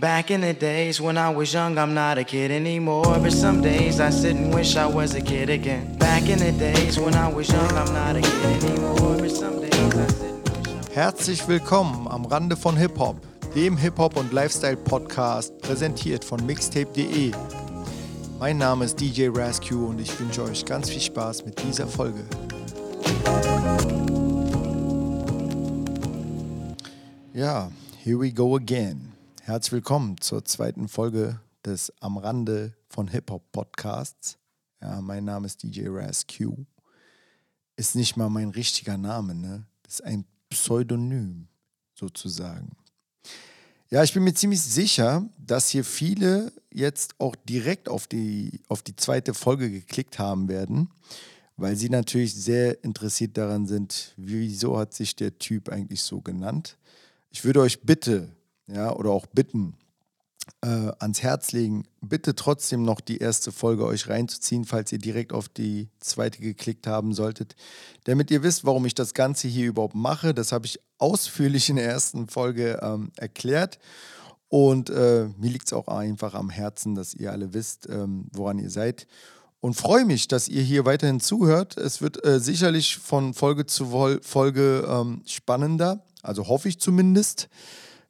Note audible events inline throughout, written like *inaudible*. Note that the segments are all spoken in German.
Back in the days when I was young, I'm not a kid anymore. But some days I sit and wish I was a kid again. Back in the days when I was young, I'm not a kid anymore. But some days I sit and wish I was Herzlich willkommen am Rande von Hip-Hop, dem Hip-Hop- und Lifestyle-Podcast, präsentiert von mixtape.de. Mein Name ist DJ Rascue und ich wünsche euch ganz viel Spaß mit dieser Folge. Ja, here we go again. Herzlich willkommen zur zweiten Folge des Am Rande von Hip-Hop Podcasts. Ja, mein Name ist DJ Rascue. Ist nicht mal mein richtiger Name, ne? Ist ein Pseudonym sozusagen. Ja, ich bin mir ziemlich sicher, dass hier viele jetzt auch direkt auf die, auf die zweite Folge geklickt haben werden, weil sie natürlich sehr interessiert daran sind, wieso hat sich der Typ eigentlich so genannt. Ich würde euch bitte, ja, oder auch bitten, äh, ans Herz legen, bitte trotzdem noch die erste Folge euch reinzuziehen, falls ihr direkt auf die zweite geklickt haben solltet. Damit ihr wisst, warum ich das Ganze hier überhaupt mache. Das habe ich ausführlich in der ersten Folge ähm, erklärt. Und äh, mir liegt es auch einfach am Herzen, dass ihr alle wisst, ähm, woran ihr seid. Und freue mich, dass ihr hier weiterhin zuhört. Es wird äh, sicherlich von Folge zu Folge ähm, spannender, also hoffe ich zumindest.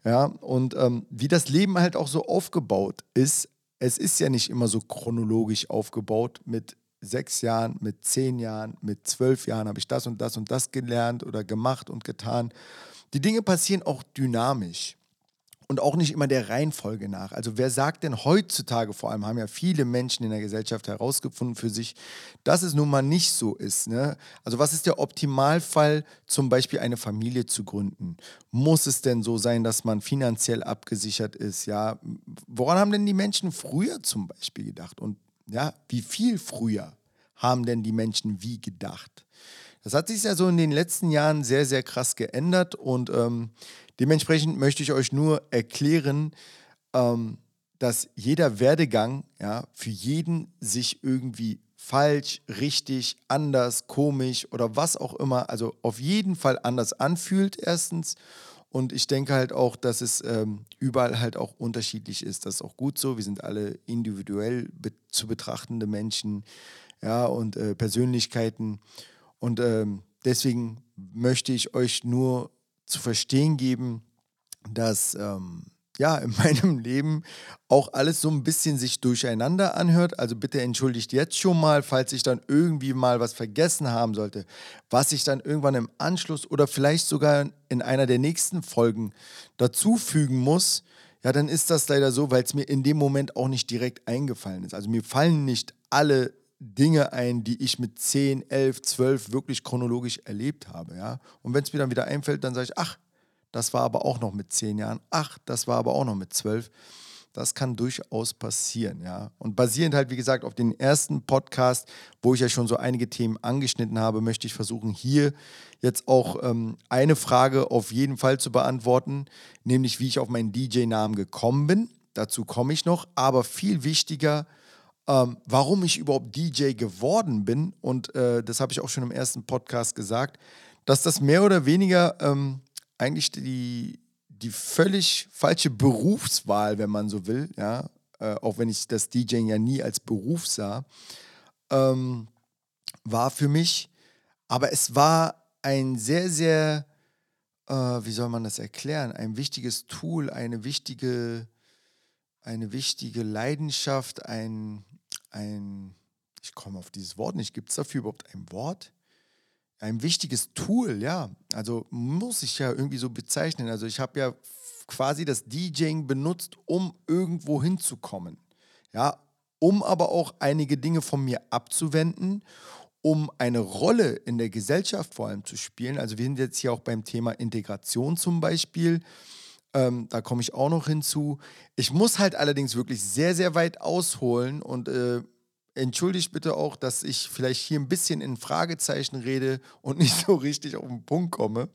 Ja, und ähm, wie das Leben halt auch so aufgebaut ist, es ist ja nicht immer so chronologisch aufgebaut. Mit sechs Jahren, mit zehn Jahren, mit zwölf Jahren habe ich das und das und das gelernt oder gemacht und getan. Die Dinge passieren auch dynamisch und auch nicht immer der Reihenfolge nach. Also wer sagt denn heutzutage, vor allem haben ja viele Menschen in der Gesellschaft herausgefunden für sich, dass es nun mal nicht so ist. Ne? Also was ist der Optimalfall, zum Beispiel eine Familie zu gründen? Muss es denn so sein, dass man finanziell abgesichert ist? Ja, woran haben denn die Menschen früher zum Beispiel gedacht? Und ja, wie viel früher haben denn die Menschen wie gedacht? Das hat sich ja so in den letzten Jahren sehr, sehr krass geändert und ähm, dementsprechend möchte ich euch nur erklären, ähm, dass jeder Werdegang ja, für jeden sich irgendwie falsch, richtig, anders, komisch oder was auch immer, also auf jeden Fall anders anfühlt, erstens. Und ich denke halt auch, dass es ähm, überall halt auch unterschiedlich ist. Das ist auch gut so. Wir sind alle individuell be zu betrachtende Menschen, ja, und äh, Persönlichkeiten. Und ähm, deswegen möchte ich euch nur zu verstehen geben, dass ähm, ja in *laughs* meinem Leben auch alles so ein bisschen sich durcheinander anhört. Also bitte entschuldigt jetzt schon mal, falls ich dann irgendwie mal was vergessen haben sollte, was ich dann irgendwann im Anschluss oder vielleicht sogar in einer der nächsten Folgen dazufügen muss. Ja, dann ist das leider so, weil es mir in dem Moment auch nicht direkt eingefallen ist. Also mir fallen nicht alle Dinge ein, die ich mit 10, 11, 12 wirklich chronologisch erlebt habe. Ja? Und wenn es mir dann wieder einfällt, dann sage ich, ach, das war aber auch noch mit 10 Jahren, ach, das war aber auch noch mit 12. Das kann durchaus passieren, ja. Und basierend halt, wie gesagt, auf den ersten Podcast, wo ich ja schon so einige Themen angeschnitten habe, möchte ich versuchen, hier jetzt auch ähm, eine Frage auf jeden Fall zu beantworten, nämlich wie ich auf meinen DJ-Namen gekommen bin. Dazu komme ich noch, aber viel wichtiger, ähm, warum ich überhaupt DJ geworden bin. Und äh, das habe ich auch schon im ersten Podcast gesagt, dass das mehr oder weniger ähm, eigentlich die, die völlig falsche Berufswahl, wenn man so will, ja, äh, auch wenn ich das DJing ja nie als Beruf sah, ähm, war für mich. Aber es war ein sehr, sehr, äh, wie soll man das erklären, ein wichtiges Tool, eine wichtige, eine wichtige Leidenschaft, ein, ein, ich komme auf dieses Wort nicht, gibt es dafür überhaupt ein Wort? Ein wichtiges Tool, ja. Also muss ich ja irgendwie so bezeichnen. Also ich habe ja quasi das DJing benutzt, um irgendwo hinzukommen. Ja, um aber auch einige Dinge von mir abzuwenden, um eine Rolle in der Gesellschaft vor allem zu spielen. Also wir sind jetzt hier auch beim Thema Integration zum Beispiel. Ähm, da komme ich auch noch hinzu. Ich muss halt allerdings wirklich sehr, sehr weit ausholen und äh, entschuldigt bitte auch, dass ich vielleicht hier ein bisschen in Fragezeichen rede und *laughs* nicht so richtig auf den Punkt komme.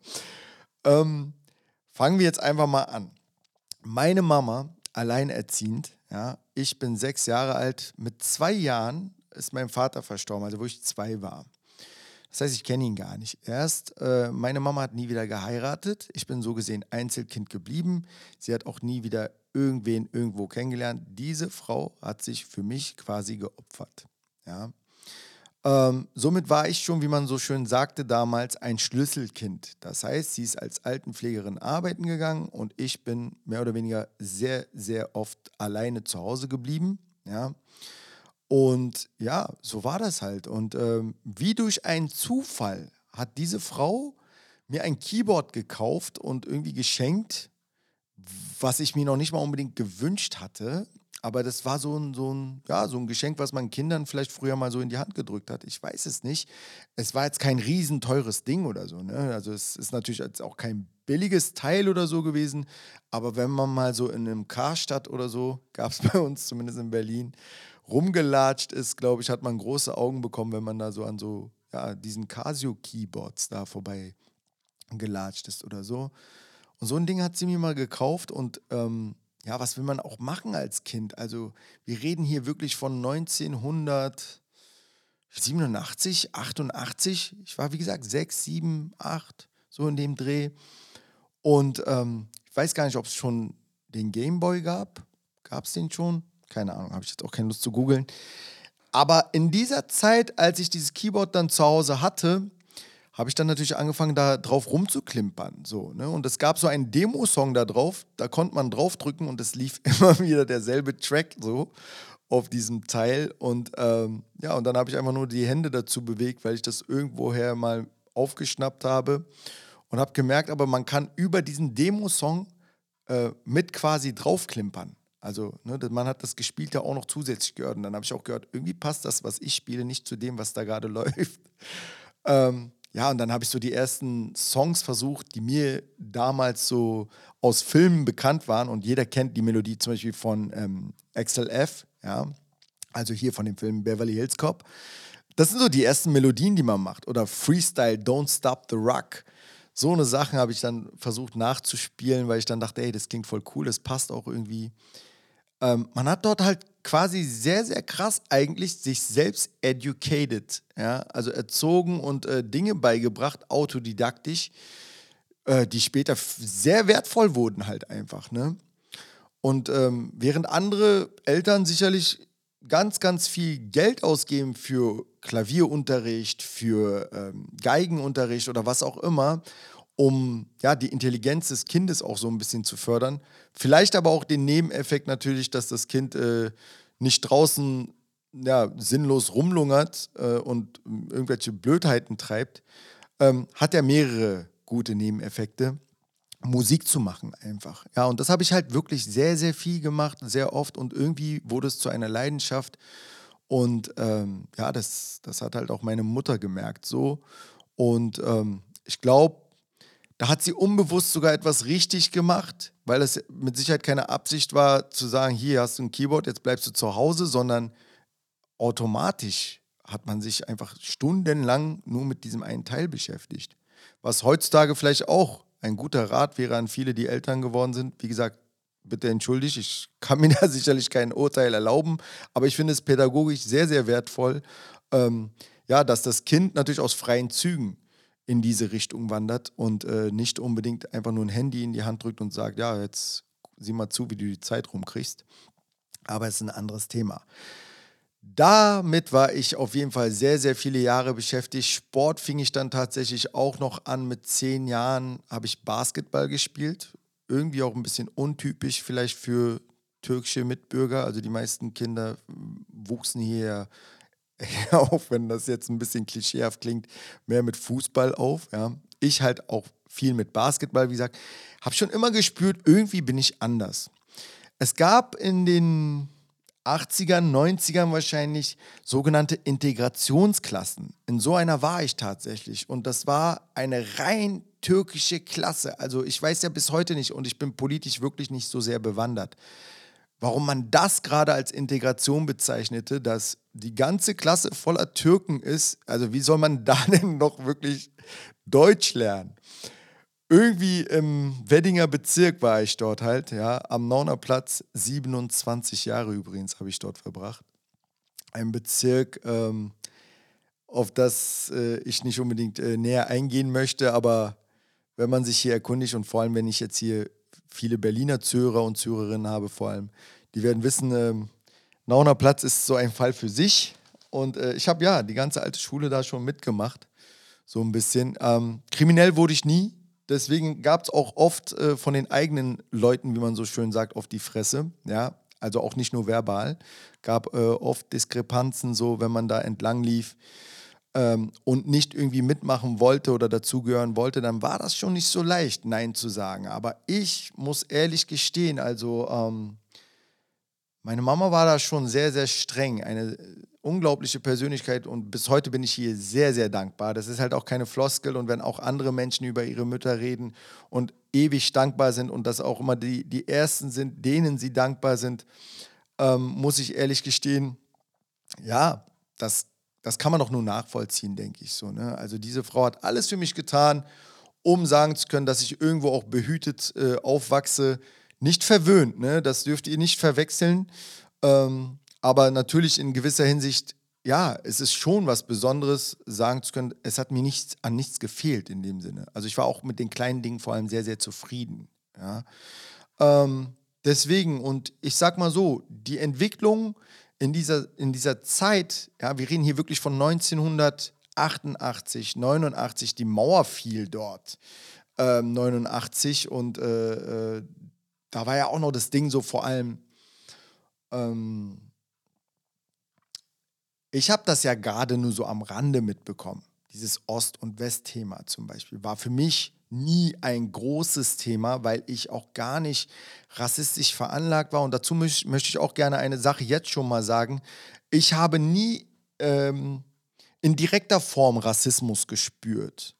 Ähm, fangen wir jetzt einfach mal an. Meine Mama, alleinerziehend, ja, ich bin sechs Jahre alt, mit zwei Jahren ist mein Vater verstorben, also wo ich zwei war. Das heißt, ich kenne ihn gar nicht. Erst, äh, meine Mama hat nie wieder geheiratet. Ich bin so gesehen Einzelkind geblieben. Sie hat auch nie wieder irgendwen irgendwo kennengelernt. Diese Frau hat sich für mich quasi geopfert. Ja. Ähm, somit war ich schon, wie man so schön sagte damals, ein Schlüsselkind. Das heißt, sie ist als Altenpflegerin arbeiten gegangen und ich bin mehr oder weniger sehr, sehr oft alleine zu Hause geblieben. Ja. Und ja, so war das halt. Und ähm, wie durch einen Zufall hat diese Frau mir ein Keyboard gekauft und irgendwie geschenkt, was ich mir noch nicht mal unbedingt gewünscht hatte. Aber das war so ein, so, ein, ja, so ein Geschenk, was man Kindern vielleicht früher mal so in die Hand gedrückt hat. Ich weiß es nicht. Es war jetzt kein riesenteures Ding oder so. Ne? Also es ist natürlich jetzt auch kein billiges Teil oder so gewesen. Aber wenn man mal so in einem Karstadt oder so, *laughs* gab es bei uns zumindest in Berlin, rumgelatscht ist, glaube ich, hat man große Augen bekommen, wenn man da so an so ja, diesen Casio-Keyboards da vorbei gelatscht ist oder so. Und so ein Ding hat sie mir mal gekauft und ähm, ja, was will man auch machen als Kind? Also wir reden hier wirklich von 1987, 88. Ich war wie gesagt sechs, sieben, acht, so in dem Dreh. Und ähm, ich weiß gar nicht, ob es schon den Gameboy gab. Gab es den schon? Keine Ahnung, habe ich jetzt auch keine Lust zu googeln. Aber in dieser Zeit, als ich dieses Keyboard dann zu Hause hatte, habe ich dann natürlich angefangen, da drauf rumzuklimpern. So, ne? Und es gab so einen Demo-Song da drauf, da konnte man draufdrücken und es lief *laughs* immer wieder derselbe Track so auf diesem Teil. Und ähm, ja, und dann habe ich einfach nur die Hände dazu bewegt, weil ich das irgendwoher mal aufgeschnappt habe und habe gemerkt, aber man kann über diesen Demo-Song äh, mit quasi draufklimpern. Also ne, man hat das Gespielte auch noch zusätzlich gehört. Und dann habe ich auch gehört, irgendwie passt das, was ich spiele, nicht zu dem, was da gerade *laughs* läuft. Ähm, ja, und dann habe ich so die ersten Songs versucht, die mir damals so aus Filmen bekannt waren. Und jeder kennt die Melodie zum Beispiel von ähm, XLF, ja, also hier von dem Film Beverly Hills Cop. Das sind so die ersten Melodien, die man macht. Oder Freestyle, Don't Stop the Rock. So eine Sachen habe ich dann versucht nachzuspielen, weil ich dann dachte, ey, das klingt voll cool, das passt auch irgendwie. Ähm, man hat dort halt quasi sehr, sehr krass eigentlich sich selbst educated, ja, also erzogen und äh, Dinge beigebracht, autodidaktisch, äh, die später sehr wertvoll wurden halt einfach, ne? Und ähm, während andere Eltern sicherlich ganz, ganz viel Geld ausgeben für Klavierunterricht, für ähm, Geigenunterricht oder was auch immer, um ja, die Intelligenz des Kindes auch so ein bisschen zu fördern. Vielleicht aber auch den Nebeneffekt natürlich, dass das Kind äh, nicht draußen ja, sinnlos rumlungert äh, und irgendwelche Blödheiten treibt, ähm, hat er mehrere gute Nebeneffekte. Musik zu machen einfach. Ja, und das habe ich halt wirklich sehr, sehr viel gemacht, sehr oft und irgendwie wurde es zu einer Leidenschaft. Und ähm, ja, das, das hat halt auch meine Mutter gemerkt so. Und ähm, ich glaube, da hat sie unbewusst sogar etwas richtig gemacht, weil es mit Sicherheit keine Absicht war, zu sagen, hier hast du ein Keyboard, jetzt bleibst du zu Hause, sondern automatisch hat man sich einfach stundenlang nur mit diesem einen Teil beschäftigt. Was heutzutage vielleicht auch ein guter Rat wäre an viele, die Eltern geworden sind. Wie gesagt, bitte entschuldigt, ich kann *laughs* mir da sicherlich kein Urteil erlauben, aber ich finde es pädagogisch sehr, sehr wertvoll, ähm, ja, dass das Kind natürlich aus freien Zügen in diese Richtung wandert und äh, nicht unbedingt einfach nur ein Handy in die Hand drückt und sagt, ja, jetzt sieh mal zu, wie du die Zeit rumkriegst. Aber es ist ein anderes Thema. Damit war ich auf jeden Fall sehr, sehr viele Jahre beschäftigt. Sport fing ich dann tatsächlich auch noch an. Mit zehn Jahren habe ich Basketball gespielt. Irgendwie auch ein bisschen untypisch vielleicht für türkische Mitbürger. Also die meisten Kinder wuchsen hier *laughs* auch wenn das jetzt ein bisschen klischeehaft klingt, mehr mit Fußball auf. Ja. Ich halt auch viel mit Basketball, wie gesagt. Habe schon immer gespürt, irgendwie bin ich anders. Es gab in den 80ern, 90ern wahrscheinlich sogenannte Integrationsklassen. In so einer war ich tatsächlich. Und das war eine rein türkische Klasse. Also ich weiß ja bis heute nicht und ich bin politisch wirklich nicht so sehr bewandert warum man das gerade als Integration bezeichnete, dass die ganze Klasse voller Türken ist. Also wie soll man *laughs* da denn noch wirklich Deutsch lernen? Irgendwie im Weddinger Bezirk war ich dort halt, ja, am Nauner Platz, 27 Jahre übrigens habe ich dort verbracht. Ein Bezirk, ähm, auf das äh, ich nicht unbedingt äh, näher eingehen möchte. Aber wenn man sich hier erkundigt und vor allem, wenn ich jetzt hier viele Berliner Zuhörer und Zuhörerinnen habe, vor allem, die werden wissen, ähm, Nauner Platz ist so ein Fall für sich. Und äh, ich habe ja die ganze alte Schule da schon mitgemacht, so ein bisschen. Ähm, kriminell wurde ich nie, deswegen gab es auch oft äh, von den eigenen Leuten, wie man so schön sagt, auf die Fresse. Ja, also auch nicht nur verbal. Gab äh, oft Diskrepanzen, so wenn man da entlang lief ähm, und nicht irgendwie mitmachen wollte oder dazugehören wollte, dann war das schon nicht so leicht, Nein zu sagen. Aber ich muss ehrlich gestehen, also ähm, meine Mama war da schon sehr, sehr streng. Eine unglaubliche Persönlichkeit und bis heute bin ich hier sehr, sehr dankbar. Das ist halt auch keine Floskel und wenn auch andere Menschen über ihre Mütter reden und ewig dankbar sind und das auch immer die, die Ersten sind, denen sie dankbar sind, ähm, muss ich ehrlich gestehen, ja, das, das kann man doch nur nachvollziehen, denke ich so. Ne? Also diese Frau hat alles für mich getan, um sagen zu können, dass ich irgendwo auch behütet äh, aufwachse. Nicht verwöhnt, ne? das dürft ihr nicht verwechseln. Ähm, aber natürlich in gewisser Hinsicht, ja, es ist schon was Besonderes, sagen zu können, es hat mir nichts, an nichts gefehlt in dem Sinne. Also ich war auch mit den kleinen Dingen vor allem sehr, sehr zufrieden. Ja. Ähm, deswegen, und ich sag mal so, die Entwicklung in dieser, in dieser Zeit, ja, wir reden hier wirklich von 1988, 89, die Mauer fiel dort. Ähm, 89 und äh, äh, da war ja auch noch das Ding so vor allem, ähm, ich habe das ja gerade nur so am Rande mitbekommen. Dieses Ost- und West-Thema zum Beispiel war für mich nie ein großes Thema, weil ich auch gar nicht rassistisch veranlagt war. Und dazu möchte ich auch gerne eine Sache jetzt schon mal sagen. Ich habe nie ähm, in direkter Form Rassismus gespürt.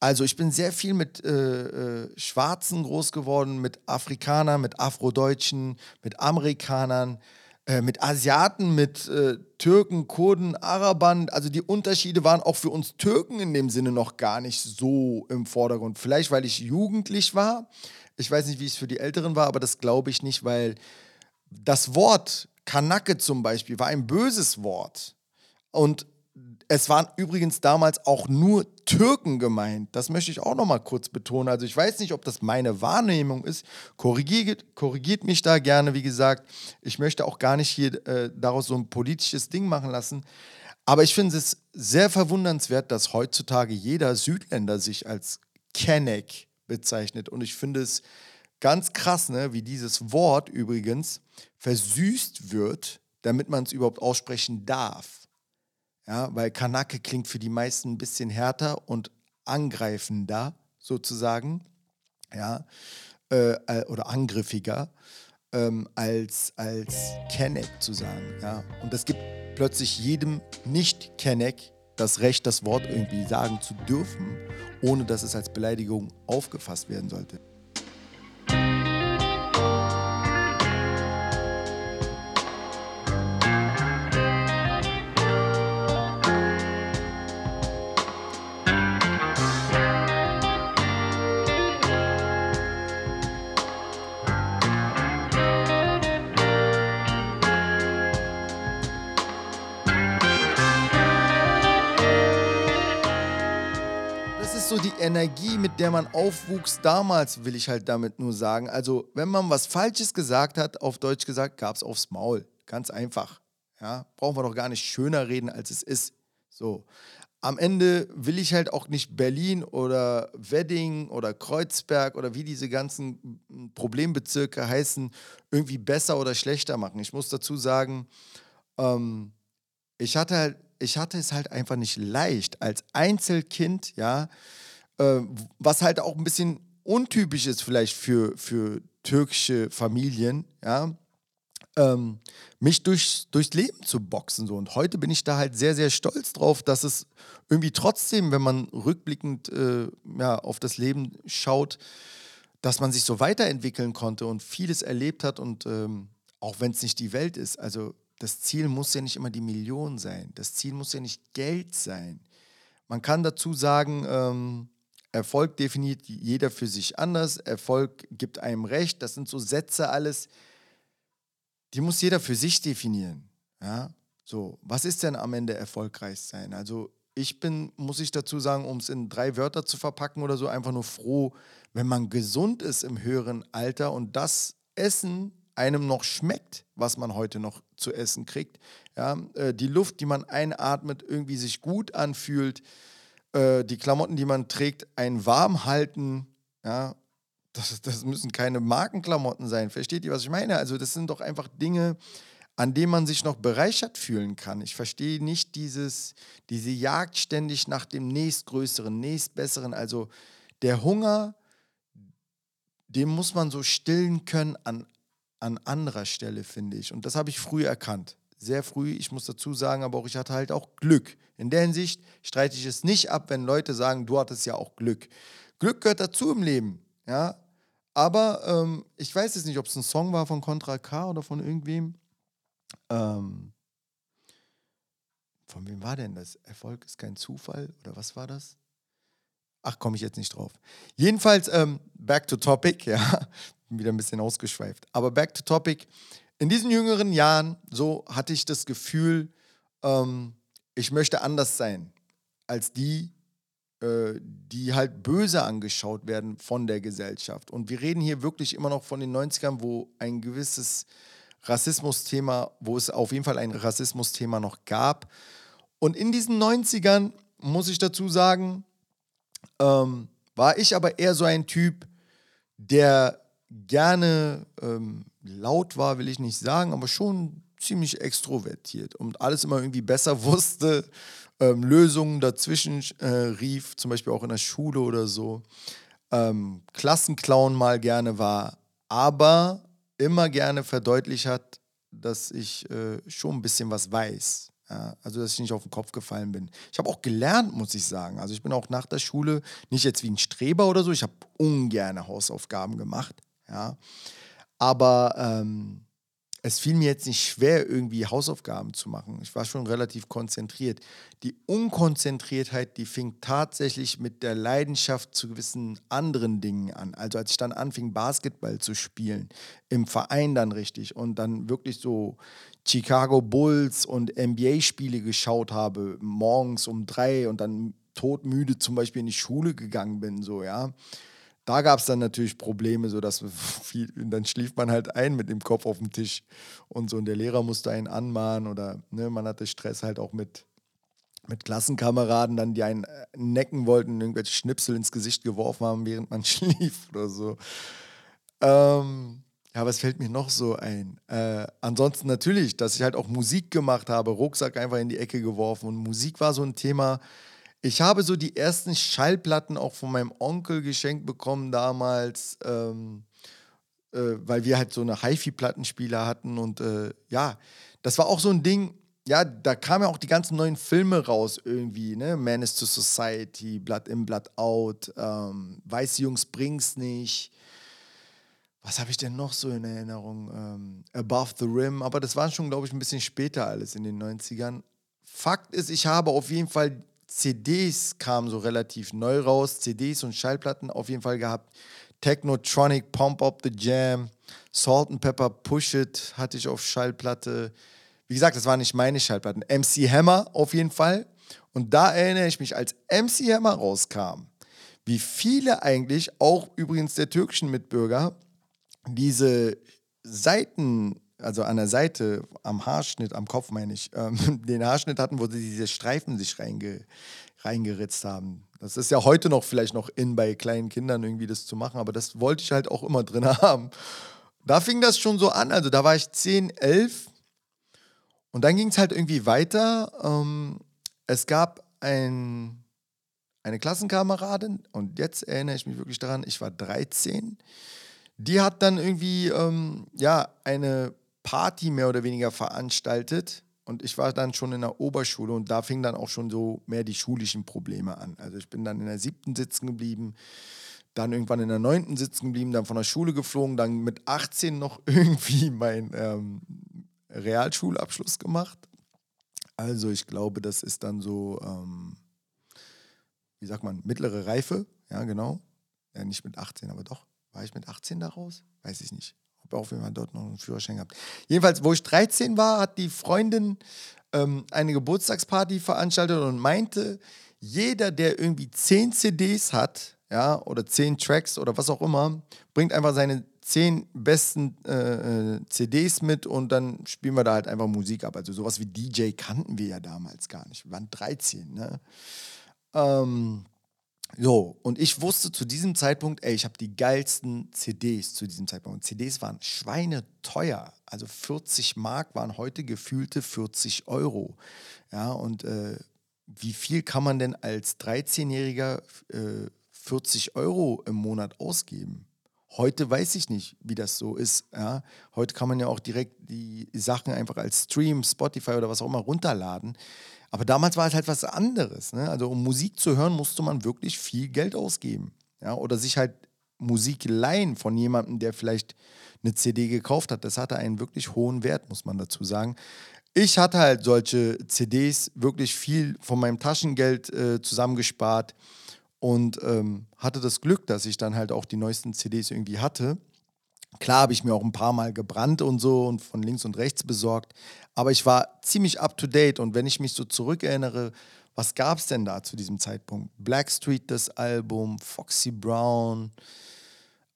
Also ich bin sehr viel mit äh, äh, Schwarzen groß geworden, mit Afrikanern, mit Afrodeutschen, mit Amerikanern. Äh, mit Asiaten, mit äh, Türken, Kurden, Arabern. Also die Unterschiede waren auch für uns Türken in dem Sinne noch gar nicht so im Vordergrund. Vielleicht, weil ich jugendlich war. Ich weiß nicht, wie es für die Älteren war, aber das glaube ich nicht, weil das Wort Kanake zum Beispiel war ein böses Wort. Und es waren übrigens damals auch nur Türken gemeint. Das möchte ich auch noch mal kurz betonen. Also ich weiß nicht, ob das meine Wahrnehmung ist. Korrigiert, korrigiert mich da gerne, wie gesagt. Ich möchte auch gar nicht hier äh, daraus so ein politisches Ding machen lassen. Aber ich finde es sehr verwundernswert, dass heutzutage jeder Südländer sich als Kenneck bezeichnet. Und ich finde es ganz krass, ne, wie dieses Wort übrigens versüßt wird, damit man es überhaupt aussprechen darf. Ja, weil Kanake klingt für die meisten ein bisschen härter und angreifender sozusagen, ja, äh, äh, oder angriffiger ähm, als, als Kenneck zu sagen. Ja. Und das gibt plötzlich jedem Nicht-Kenneck das Recht, das Wort irgendwie sagen zu dürfen, ohne dass es als Beleidigung aufgefasst werden sollte. Mit der man aufwuchs damals, will ich halt damit nur sagen. Also, wenn man was Falsches gesagt hat, auf Deutsch gesagt, gab es aufs Maul. Ganz einfach. Ja, brauchen wir doch gar nicht schöner reden, als es ist. So. Am Ende will ich halt auch nicht Berlin oder Wedding oder Kreuzberg oder wie diese ganzen Problembezirke heißen, irgendwie besser oder schlechter machen. Ich muss dazu sagen, ähm, ich hatte halt ich hatte es halt einfach nicht leicht als Einzelkind, ja, äh, was halt auch ein bisschen untypisch ist vielleicht für, für türkische Familien, ja, ähm, mich durch, durchs Leben zu boxen. So. Und heute bin ich da halt sehr, sehr stolz drauf, dass es irgendwie trotzdem, wenn man rückblickend äh, ja, auf das Leben schaut, dass man sich so weiterentwickeln konnte und vieles erlebt hat und ähm, auch wenn es nicht die Welt ist, also das Ziel muss ja nicht immer die Million sein, das Ziel muss ja nicht Geld sein. Man kann dazu sagen, ähm, Erfolg definiert jeder für sich anders. Erfolg gibt einem Recht. Das sind so Sätze alles, die muss jeder für sich definieren. Ja? So, was ist denn am Ende erfolgreich sein? Also ich bin, muss ich dazu sagen, um es in drei Wörter zu verpacken oder so, einfach nur froh, wenn man gesund ist im höheren Alter und das Essen einem noch schmeckt, was man heute noch zu essen kriegt. Ja, äh, die Luft, die man einatmet, irgendwie sich gut anfühlt, äh, die Klamotten, die man trägt, einen warm halten. Ja, das, das müssen keine Markenklamotten sein. Versteht ihr, was ich meine? Also das sind doch einfach Dinge, an denen man sich noch bereichert fühlen kann. Ich verstehe nicht dieses, diese Jagd ständig nach dem nächstgrößeren, nächstbesseren. Also der Hunger, den muss man so stillen können an, an anderer Stelle, finde ich. Und das habe ich früh erkannt. Sehr früh, ich muss dazu sagen, aber auch ich hatte halt auch Glück. In der Hinsicht streite ich es nicht ab, wenn Leute sagen, du hattest ja auch Glück. Glück gehört dazu im Leben, ja. Aber ähm, ich weiß jetzt nicht, ob es ein Song war von Contra K oder von irgendwem. Ähm, von wem war denn das? Erfolg ist kein Zufall oder was war das? Ach, komme ich jetzt nicht drauf. Jedenfalls, ähm, back to topic, *laughs* ja, bin wieder ein bisschen ausgeschweift. Aber back to topic. In diesen jüngeren Jahren, so hatte ich das Gefühl, ähm, ich möchte anders sein als die, äh, die halt böse angeschaut werden von der Gesellschaft. Und wir reden hier wirklich immer noch von den 90ern, wo ein gewisses Rassismusthema, wo es auf jeden Fall ein Rassismusthema noch gab. Und in diesen 90ern, muss ich dazu sagen, ähm, war ich aber eher so ein Typ, der gerne ähm, laut war, will ich nicht sagen, aber schon ziemlich extrovertiert und alles immer irgendwie besser *laughs* wusste, ähm, Lösungen dazwischen äh, rief, zum Beispiel auch in der Schule oder so. Ähm, Klassenclown mal gerne war, aber immer gerne verdeutlicht hat, dass ich äh, schon ein bisschen was weiß. Ja, also, dass ich nicht auf den Kopf gefallen bin. Ich habe auch gelernt, muss ich sagen. Also, ich bin auch nach der Schule nicht jetzt wie ein Streber oder so. Ich habe ungerne Hausaufgaben gemacht. Ja. Aber ähm, es fiel mir jetzt nicht schwer, irgendwie Hausaufgaben zu machen. Ich war schon relativ konzentriert. Die Unkonzentriertheit, die fing tatsächlich mit der Leidenschaft zu gewissen anderen Dingen an. Also als ich dann anfing, Basketball zu spielen, im Verein dann richtig und dann wirklich so Chicago Bulls und NBA-Spiele geschaut habe, morgens um drei und dann todmüde zum Beispiel in die Schule gegangen bin, so, ja da gab es dann natürlich Probleme, so dass *laughs* viel, dann schlief man halt ein mit dem Kopf auf dem Tisch und so und der Lehrer musste einen anmahnen oder ne, man hatte Stress halt auch mit, mit Klassenkameraden, dann die einen äh, necken wollten, irgendwelche Schnipsel ins Gesicht geworfen haben, während man *laughs* schlief oder so. Ähm, ja, was fällt mir noch so ein? Äh, ansonsten natürlich, dass ich halt auch Musik gemacht habe, Rucksack einfach in die Ecke geworfen und Musik war so ein Thema, ich habe so die ersten Schallplatten auch von meinem Onkel geschenkt bekommen damals, ähm, äh, weil wir halt so eine HiFi-Plattenspieler hatten und äh, ja, das war auch so ein Ding, ja, da kamen ja auch die ganzen neuen Filme raus irgendwie, ne? Menace to Society, Blood in, Blood out, ähm, Weiße Jungs bring's nicht. Was habe ich denn noch so in Erinnerung? Ähm, Above the Rim, aber das war schon, glaube ich, ein bisschen später alles in den 90ern. Fakt ist, ich habe auf jeden Fall CDs kamen so relativ neu raus, CDs und Schallplatten auf jeden Fall gehabt. Technotronic, Pump Up the Jam, Salt and Pepper, Push It hatte ich auf Schallplatte. Wie gesagt, das waren nicht meine Schallplatten. MC Hammer auf jeden Fall. Und da erinnere ich mich, als MC Hammer rauskam, wie viele eigentlich, auch übrigens der türkischen Mitbürger, diese Seiten also an der Seite, am Haarschnitt, am Kopf meine ich, ähm, *laughs* den Haarschnitt hatten, wo sie diese Streifen sich reinge, reingeritzt haben. Das ist ja heute noch vielleicht noch in bei kleinen Kindern irgendwie das zu machen, aber das wollte ich halt auch immer drin *laughs* haben. Da fing das schon so an, also da war ich 10, 11 und dann ging es halt irgendwie weiter. Ähm, es gab ein, eine Klassenkameradin und jetzt erinnere ich mich wirklich daran, ich war 13 die hat dann irgendwie ähm, ja eine Party mehr oder weniger veranstaltet. Und ich war dann schon in der Oberschule und da fingen dann auch schon so mehr die schulischen Probleme an. Also ich bin dann in der siebten sitzen geblieben, dann irgendwann in der neunten sitzen geblieben, dann von der Schule geflogen, dann mit 18 noch *laughs* irgendwie meinen ähm, Realschulabschluss gemacht. Also ich glaube, das ist dann so, ähm, wie sagt man, mittlere Reife, ja genau. Ja, nicht mit 18, aber doch. War ich mit 18 daraus? Weiß ich nicht habe jeden Fall dort noch einen Führerschein gehabt. Jedenfalls, wo ich 13 war, hat die Freundin ähm, eine Geburtstagsparty veranstaltet und meinte, jeder, der irgendwie zehn CDs hat, ja, oder zehn Tracks oder was auch immer, bringt einfach seine zehn besten äh, äh CDs mit und dann spielen wir da halt einfach Musik ab. Also sowas wie DJ kannten wir ja damals gar nicht. Wir waren 13, ne? Ähm, so, und ich wusste zu diesem Zeitpunkt, ey, ich habe die geilsten CDs zu diesem Zeitpunkt. Und CDs waren schweineteuer. Also 40 Mark waren heute gefühlte 40 Euro. Ja, und äh, wie viel kann man denn als 13-Jähriger äh, 40 Euro im Monat ausgeben? Heute weiß ich nicht, wie das so ist. Ja? Heute kann man ja auch direkt die Sachen einfach als Stream, Spotify oder was auch immer runterladen. Aber damals war es halt was anderes. Ne? Also um Musik zu hören, musste man wirklich viel Geld ausgeben. Ja? Oder sich halt Musik leihen von jemandem, der vielleicht eine CD gekauft hat. Das hatte einen wirklich hohen Wert, muss man dazu sagen. Ich hatte halt solche CDs wirklich viel von meinem Taschengeld äh, zusammengespart und ähm, hatte das Glück, dass ich dann halt auch die neuesten CDs irgendwie hatte. Klar habe ich mir auch ein paar Mal gebrannt und so und von links und rechts besorgt, aber ich war ziemlich up to date und wenn ich mich so zurückerinnere, was gab es denn da zu diesem Zeitpunkt? Blackstreet, das Album, Foxy Brown,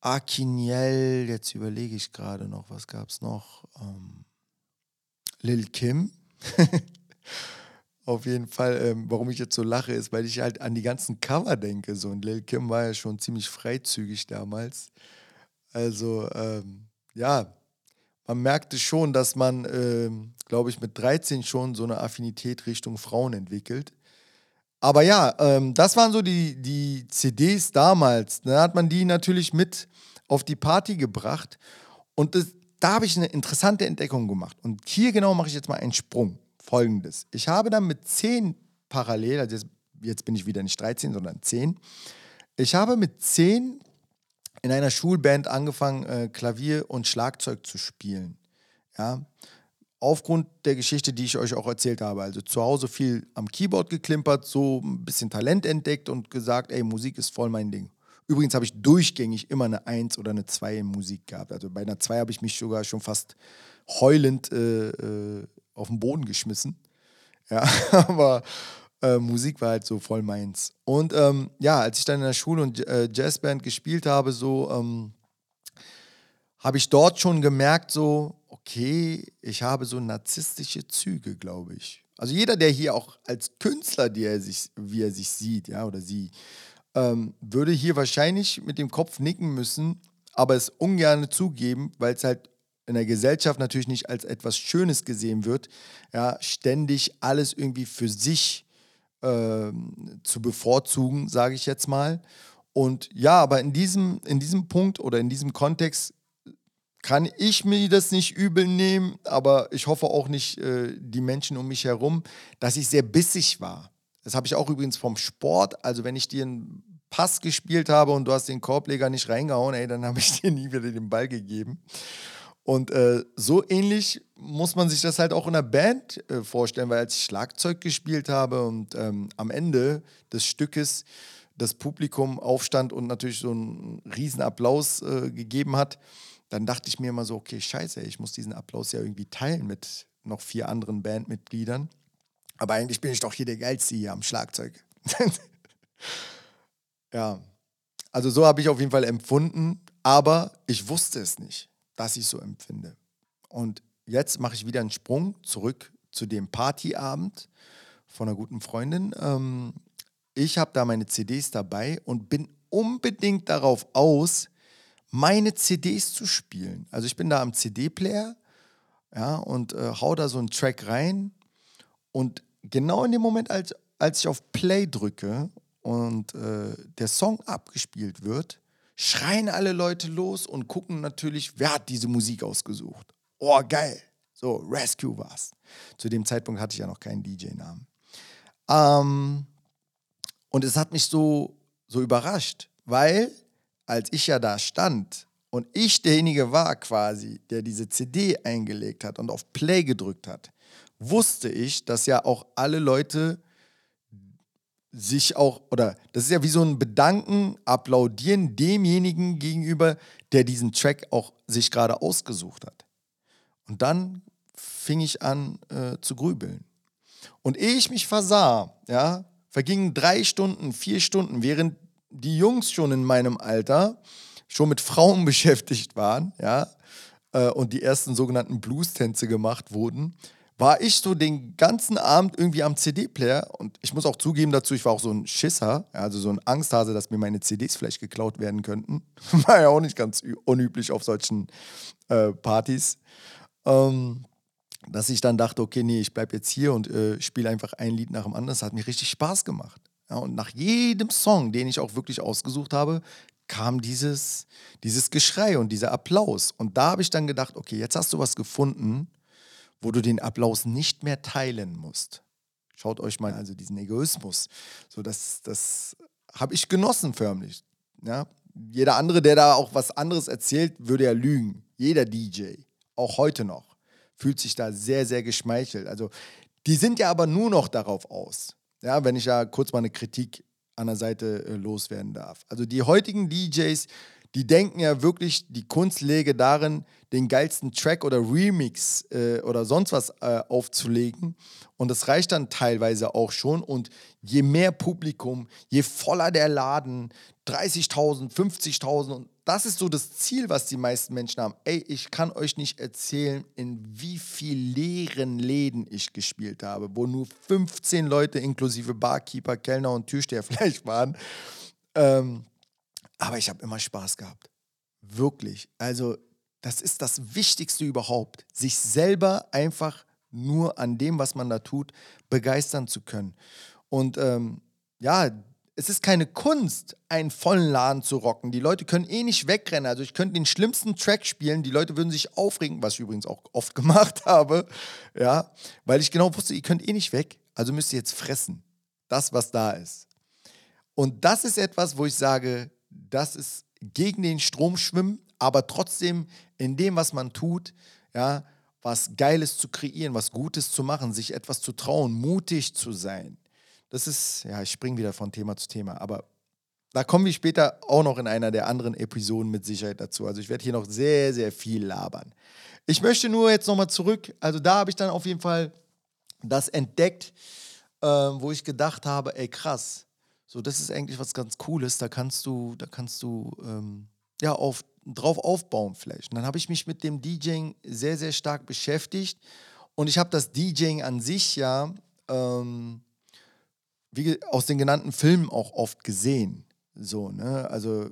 Akiniel, jetzt überlege ich gerade noch, was gab es noch? Ähm, Lil Kim. *laughs* Auf jeden Fall, ähm, warum ich jetzt so lache, ist, weil ich halt an die ganzen Cover denke. So. Und Lil Kim war ja schon ziemlich freizügig damals. Also, ähm, ja, man merkte schon, dass man, ähm, glaube ich, mit 13 schon so eine Affinität Richtung Frauen entwickelt. Aber ja, ähm, das waren so die, die CDs damals. Da hat man die natürlich mit auf die Party gebracht. Und das, da habe ich eine interessante Entdeckung gemacht. Und hier genau mache ich jetzt mal einen Sprung. Folgendes. Ich habe dann mit 10 parallel, also jetzt, jetzt bin ich wieder nicht 13, sondern 10. Ich habe mit 10 in einer Schulband angefangen, äh, Klavier und Schlagzeug zu spielen. Ja. Aufgrund der Geschichte, die ich euch auch erzählt habe. Also zu Hause viel am Keyboard geklimpert, so ein bisschen Talent entdeckt und gesagt, ey, Musik ist voll mein Ding. Übrigens habe ich durchgängig immer eine 1 oder eine 2 in Musik gehabt. Also bei einer 2 habe ich mich sogar schon fast heulend äh, äh, auf den Boden geschmissen. Ja, *laughs* aber äh, Musik war halt so voll meins. Und ähm, ja, als ich dann in der Schule und äh, Jazzband gespielt habe, so ähm, habe ich dort schon gemerkt, so, okay, ich habe so narzisstische Züge, glaube ich. Also jeder, der hier auch als Künstler, die er sich, wie er sich sieht, ja, oder sie, ähm, würde hier wahrscheinlich mit dem Kopf nicken müssen, aber es ungern zugeben, weil es halt in der Gesellschaft natürlich nicht als etwas Schönes gesehen wird, ja, ständig alles irgendwie für sich äh, zu bevorzugen, sage ich jetzt mal. Und ja, aber in diesem, in diesem Punkt oder in diesem Kontext kann ich mir das nicht übel nehmen, aber ich hoffe auch nicht äh, die Menschen um mich herum, dass ich sehr bissig war. Das habe ich auch übrigens vom Sport. Also wenn ich dir einen Pass gespielt habe und du hast den Korbleger nicht reingehauen, ey, dann habe ich *laughs* dir nie wieder den Ball gegeben. Und äh, so ähnlich muss man sich das halt auch in der Band äh, vorstellen, weil als ich Schlagzeug gespielt habe und ähm, am Ende des Stückes das Publikum aufstand und natürlich so einen riesen Applaus äh, gegeben hat, dann dachte ich mir immer so, okay, scheiße, ich muss diesen Applaus ja irgendwie teilen mit noch vier anderen Bandmitgliedern. Aber eigentlich bin ich doch hier der Geilste hier am Schlagzeug. *laughs* ja, also so habe ich auf jeden Fall empfunden, aber ich wusste es nicht dass ich so empfinde. Und jetzt mache ich wieder einen Sprung zurück zu dem Partyabend von einer guten Freundin. Ähm, ich habe da meine CDs dabei und bin unbedingt darauf aus, meine CDs zu spielen. Also ich bin da am CD-Player ja, und äh, hau da so einen Track rein. Und genau in dem Moment, als, als ich auf Play drücke und äh, der Song abgespielt wird, schreien alle Leute los und gucken natürlich, wer hat diese Musik ausgesucht. Oh, geil. So, Rescue war's. Zu dem Zeitpunkt hatte ich ja noch keinen DJ-Namen. Ähm, und es hat mich so, so überrascht, weil als ich ja da stand und ich derjenige war quasi, der diese CD eingelegt hat und auf Play gedrückt hat, wusste ich, dass ja auch alle Leute sich auch, oder das ist ja wie so ein Bedanken, Applaudieren demjenigen gegenüber, der diesen Track auch sich gerade ausgesucht hat. Und dann fing ich an äh, zu grübeln. Und ehe ich mich versah, ja, vergingen drei Stunden, vier Stunden, während die Jungs schon in meinem Alter schon mit Frauen *laughs* beschäftigt waren, ja, äh, und die ersten sogenannten Blues-Tänze gemacht wurden, war ich so den ganzen Abend irgendwie am CD-Player und ich muss auch zugeben dazu, ich war auch so ein Schisser, also so ein Angsthase, dass mir meine CDs vielleicht geklaut werden könnten. *laughs* War ja auch nicht ganz unüblich auf solchen äh, Partys. Ähm, dass ich dann dachte, okay, nee, ich bleibe jetzt hier und äh, spiele einfach ein Lied nach dem anderen. Das hat mir richtig Spaß gemacht. Ja, und nach jedem Song, den ich auch wirklich ausgesucht habe, kam dieses, dieses Geschrei und dieser Applaus. Und da habe ich dann gedacht, okay, jetzt hast du was gefunden, wo du den Applaus nicht mehr teilen musst. Schaut euch mal also diesen Egoismus. So, das, das habe ich genossen förmlich. Ja? Jeder andere, der da auch was anderes erzählt, würde ja lügen. Jeder DJ, auch heute noch, fühlt sich da sehr, sehr geschmeichelt. Also die sind ja aber nur noch darauf aus. Ja, wenn ich ja kurz mal eine Kritik an der Seite äh, loswerden darf. Also die heutigen DJs, die denken ja wirklich, die Kunst läge darin, den geilsten Track oder Remix äh, oder sonst was äh, aufzulegen. Und das reicht dann teilweise auch schon. Und je mehr Publikum, je voller der Laden, 30.000, 50.000. Und das ist so das Ziel, was die meisten Menschen haben. Ey, ich kann euch nicht erzählen, in wie viel leeren Läden ich gespielt habe, wo nur 15 Leute inklusive Barkeeper, Kellner und Türsteher *laughs* vielleicht waren. Ähm, aber ich habe immer Spaß gehabt. Wirklich. Also, das ist das Wichtigste überhaupt. Sich selber einfach nur an dem, was man da tut, begeistern zu können. Und ähm, ja, es ist keine Kunst, einen vollen Laden zu rocken. Die Leute können eh nicht wegrennen. Also ich könnte den schlimmsten Track spielen, die Leute würden sich aufregen, was ich übrigens auch oft *laughs* gemacht habe, ja, weil ich genau wusste, ihr könnt eh nicht weg, also müsst ihr jetzt fressen. Das, was da ist. Und das ist etwas, wo ich sage, das ist gegen den Strom schwimmen, aber trotzdem in dem, was man tut, ja, was Geiles zu kreieren, was Gutes zu machen, sich etwas zu trauen, mutig zu sein. Das ist, ja, ich springe wieder von Thema zu Thema, aber da kommen wir später auch noch in einer der anderen Episoden mit Sicherheit dazu. Also ich werde hier noch sehr, sehr viel labern. Ich möchte nur jetzt nochmal zurück, also da habe ich dann auf jeden Fall das entdeckt, äh, wo ich gedacht habe, ey krass, so, das ist eigentlich was ganz Cooles. Da kannst du, da kannst du ähm, ja auf, drauf aufbauen vielleicht. Und dann habe ich mich mit dem DJing sehr, sehr stark beschäftigt. Und ich habe das DJing an sich ja ähm, wie aus den genannten Filmen auch oft gesehen. So, ne? Also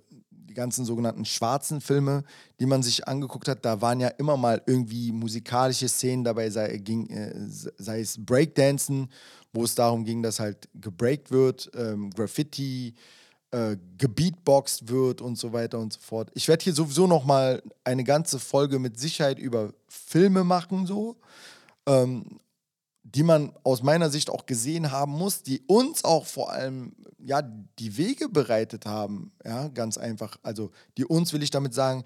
die ganzen sogenannten schwarzen Filme, die man sich angeguckt hat, da waren ja immer mal irgendwie musikalische Szenen dabei, sei, ging, äh, sei es Breakdancen wo es darum ging, dass halt gebreakt wird, ähm, Graffiti, äh, gebeatboxt wird und so weiter und so fort. Ich werde hier sowieso noch mal eine ganze Folge mit Sicherheit über Filme machen, so, ähm, die man aus meiner Sicht auch gesehen haben muss, die uns auch vor allem ja die Wege bereitet haben, ja, ganz einfach. Also die uns will ich damit sagen,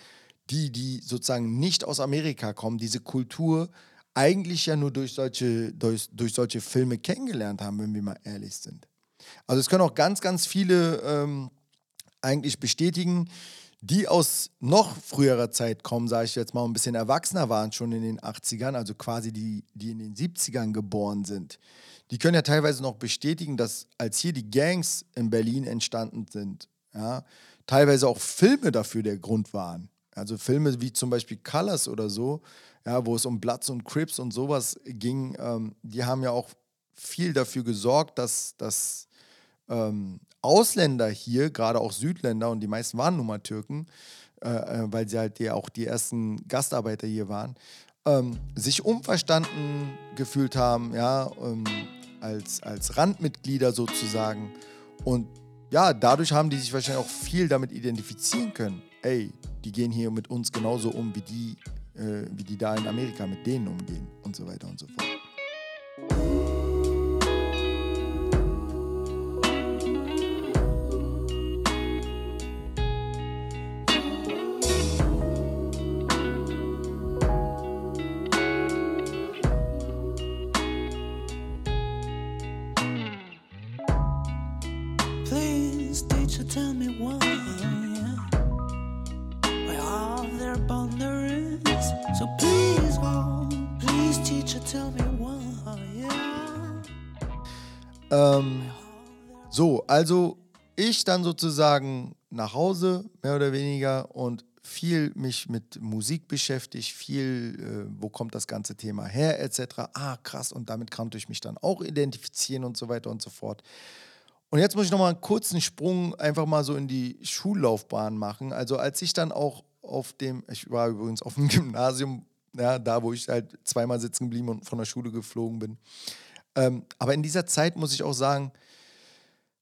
die, die sozusagen nicht aus Amerika kommen, diese Kultur eigentlich ja nur durch solche, durch, durch solche Filme kennengelernt haben, wenn wir mal ehrlich sind. Also es können auch ganz, ganz viele ähm, eigentlich bestätigen, die aus noch früherer Zeit kommen, sage ich jetzt mal, ein bisschen erwachsener waren, schon in den 80ern, also quasi die, die in den 70ern geboren sind. Die können ja teilweise noch bestätigen, dass als hier die Gangs in Berlin entstanden sind, ja, teilweise auch Filme dafür der Grund waren. Also Filme wie zum Beispiel Colors oder so, ja, wo es um Bloods und Crips und sowas ging, ähm, die haben ja auch viel dafür gesorgt, dass, dass ähm, Ausländer hier, gerade auch Südländer, und die meisten waren nun mal Türken, äh, äh, weil sie halt ja auch die ersten Gastarbeiter hier waren, ähm, sich unverstanden gefühlt haben, ja, ähm, als, als Randmitglieder sozusagen. Und ja, dadurch haben die sich wahrscheinlich auch viel damit identifizieren können. Ey, die gehen hier mit uns genauso um, wie die äh, wie die da in Amerika mit denen umgehen und so weiter und so fort. So tell me why Why are there boundaries? So please, oh, please teacher, tell me why. Ähm, so, also ich dann sozusagen nach Hause, mehr oder weniger, und viel mich mit Musik beschäftigt, viel, äh, wo kommt das ganze Thema her, etc. Ah, krass, und damit konnte ich mich dann auch identifizieren und so weiter und so fort. Und jetzt muss ich nochmal einen kurzen Sprung einfach mal so in die Schullaufbahn machen. Also als ich dann auch auf dem, ich war übrigens auf dem *laughs* Gymnasium, ja, da wo ich halt zweimal sitzen geblieben und von der Schule geflogen bin. Ähm, aber in dieser Zeit muss ich auch sagen,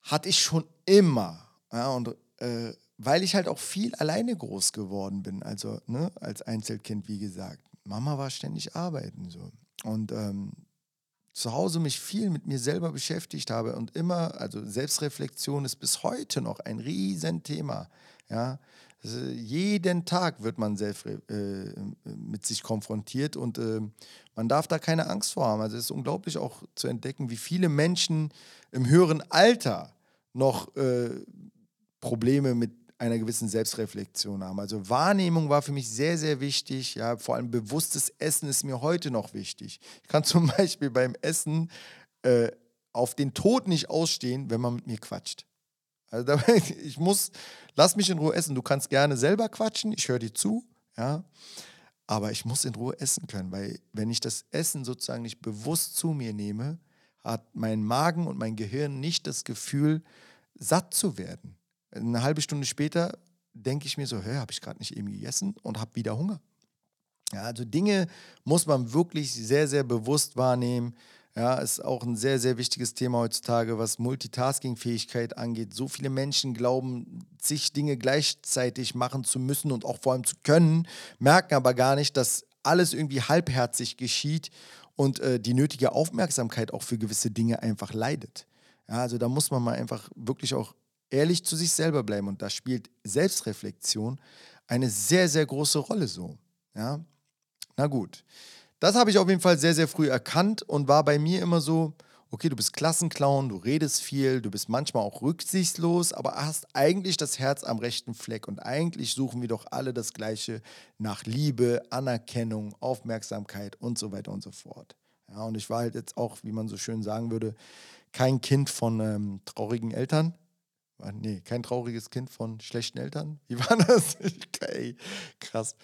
hatte ich schon immer, ja, und äh, weil ich halt auch viel alleine groß geworden bin, also ne, als Einzelkind, wie gesagt. Mama war ständig arbeiten so. Und ähm, zu Hause mich viel mit mir selber beschäftigt habe und immer, also Selbstreflexion ist bis heute noch ein Riesenthema. Ja, also jeden Tag wird man selbst äh, mit sich konfrontiert und äh, man darf da keine Angst vor haben. Also es ist unglaublich auch zu entdecken, wie viele Menschen im höheren Alter noch äh, Probleme mit einer gewissen Selbstreflexion haben. Also Wahrnehmung war für mich sehr, sehr wichtig. Ja, vor allem bewusstes Essen ist mir heute noch wichtig. Ich kann *laughs* zum Beispiel beim Essen äh, auf den Tod nicht ausstehen, wenn man mit mir quatscht. Also *laughs* ich muss, lass mich in Ruhe essen. Du kannst gerne selber quatschen, ich höre dir zu, ja. Aber ich muss in Ruhe essen können, weil wenn ich das Essen sozusagen nicht bewusst zu mir nehme, hat mein Magen und mein Gehirn nicht das Gefühl, satt zu werden. Eine halbe Stunde später denke ich mir so, habe ich gerade nicht eben gegessen und habe wieder Hunger. Ja, also Dinge muss man wirklich sehr, sehr bewusst wahrnehmen. Ja, ist auch ein sehr, sehr wichtiges Thema heutzutage, was Multitasking-Fähigkeit angeht. So viele Menschen glauben, sich Dinge gleichzeitig machen zu müssen und auch vor allem zu können, merken aber gar nicht, dass alles irgendwie halbherzig geschieht und äh, die nötige Aufmerksamkeit auch für gewisse Dinge einfach leidet. Ja, also da muss man mal einfach wirklich auch ehrlich zu sich selber bleiben. Und da spielt Selbstreflexion eine sehr, sehr große Rolle so. Ja? Na gut. Das habe ich auf jeden Fall sehr, sehr früh erkannt und war bei mir immer so, okay, du bist Klassenclown, du redest viel, du bist manchmal auch rücksichtslos, aber hast eigentlich das Herz am rechten Fleck. Und eigentlich suchen wir doch alle das Gleiche nach Liebe, Anerkennung, Aufmerksamkeit und so weiter und so fort. Ja, und ich war halt jetzt auch, wie man so schön sagen würde, kein Kind von ähm, traurigen Eltern, Nee, kein trauriges Kind von schlechten Eltern. Wie *laughs* war das? okay, krass.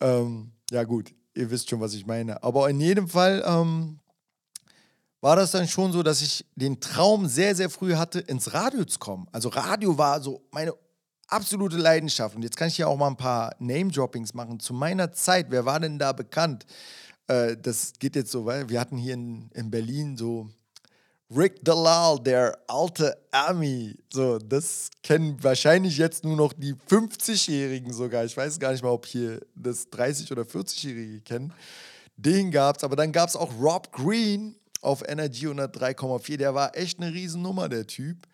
Ähm, ja, gut, ihr wisst schon, was ich meine. Aber in jedem Fall ähm, war das dann schon so, dass ich den Traum sehr, sehr früh hatte, ins Radio zu kommen. Also Radio war so meine absolute Leidenschaft. Und jetzt kann ich hier auch mal ein paar Name-Droppings machen. Zu meiner Zeit, wer war denn da bekannt? Äh, das geht jetzt so, weil wir hatten hier in, in Berlin so Rick Dalal, der alte Ami. So, das kennen wahrscheinlich jetzt nur noch die 50-Jährigen sogar. Ich weiß gar nicht mal, ob hier das 30- oder 40-Jährige kennen. Den gab's, aber dann gab es auch Rob Green auf Energy 103,4. Der war echt eine Riesennummer, der Typ.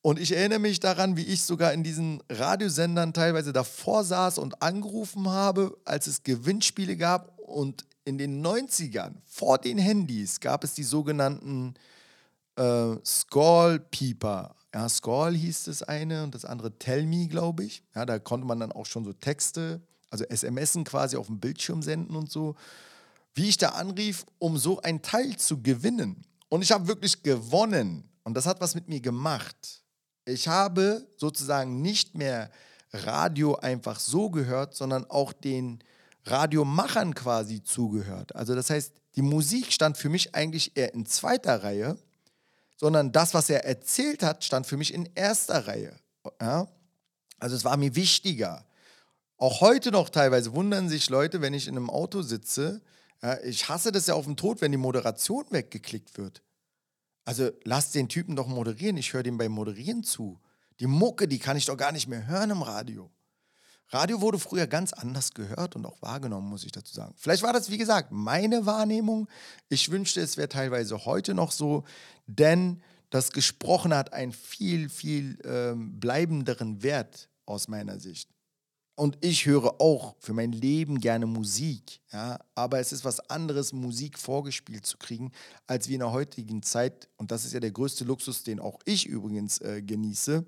Und ich erinnere mich daran, wie ich sogar in diesen Radiosendern teilweise davor saß und angerufen habe, als es Gewinnspiele gab. Und in den 90ern, vor den Handys, gab es die sogenannten äh, Skull Peeper. Ja, Skull hieß das eine und das andere Tell Me, glaube ich. Ja, da konnte man dann auch schon so Texte, also SMSen quasi auf dem Bildschirm senden und so. Wie ich da anrief, um so ein Teil zu gewinnen. Und ich habe wirklich gewonnen. Und das hat was mit mir gemacht. Ich habe sozusagen nicht mehr Radio einfach so gehört, sondern auch den Radiomachern quasi zugehört. Also das heißt, die Musik stand für mich eigentlich eher in zweiter Reihe sondern das, was er erzählt hat, stand für mich in erster Reihe. Ja? Also es war mir wichtiger. Auch heute noch teilweise wundern sich Leute, wenn ich in einem Auto sitze. Ja, ich hasse das ja auf den Tod, wenn die Moderation weggeklickt wird. Also lass den Typen doch moderieren. Ich höre dem beim Moderieren zu. Die Mucke, die kann ich doch gar nicht mehr hören im Radio. Radio wurde früher ganz anders gehört und auch wahrgenommen, muss ich dazu sagen. Vielleicht war das, wie gesagt, meine Wahrnehmung. Ich wünschte, es wäre teilweise heute noch so, denn das Gesprochene hat einen viel, viel ähm, bleibenderen Wert aus meiner Sicht. Und ich höre auch für mein Leben gerne Musik, ja, aber es ist was anderes, Musik vorgespielt zu kriegen, als wie in der heutigen Zeit. Und das ist ja der größte Luxus, den auch ich übrigens äh, genieße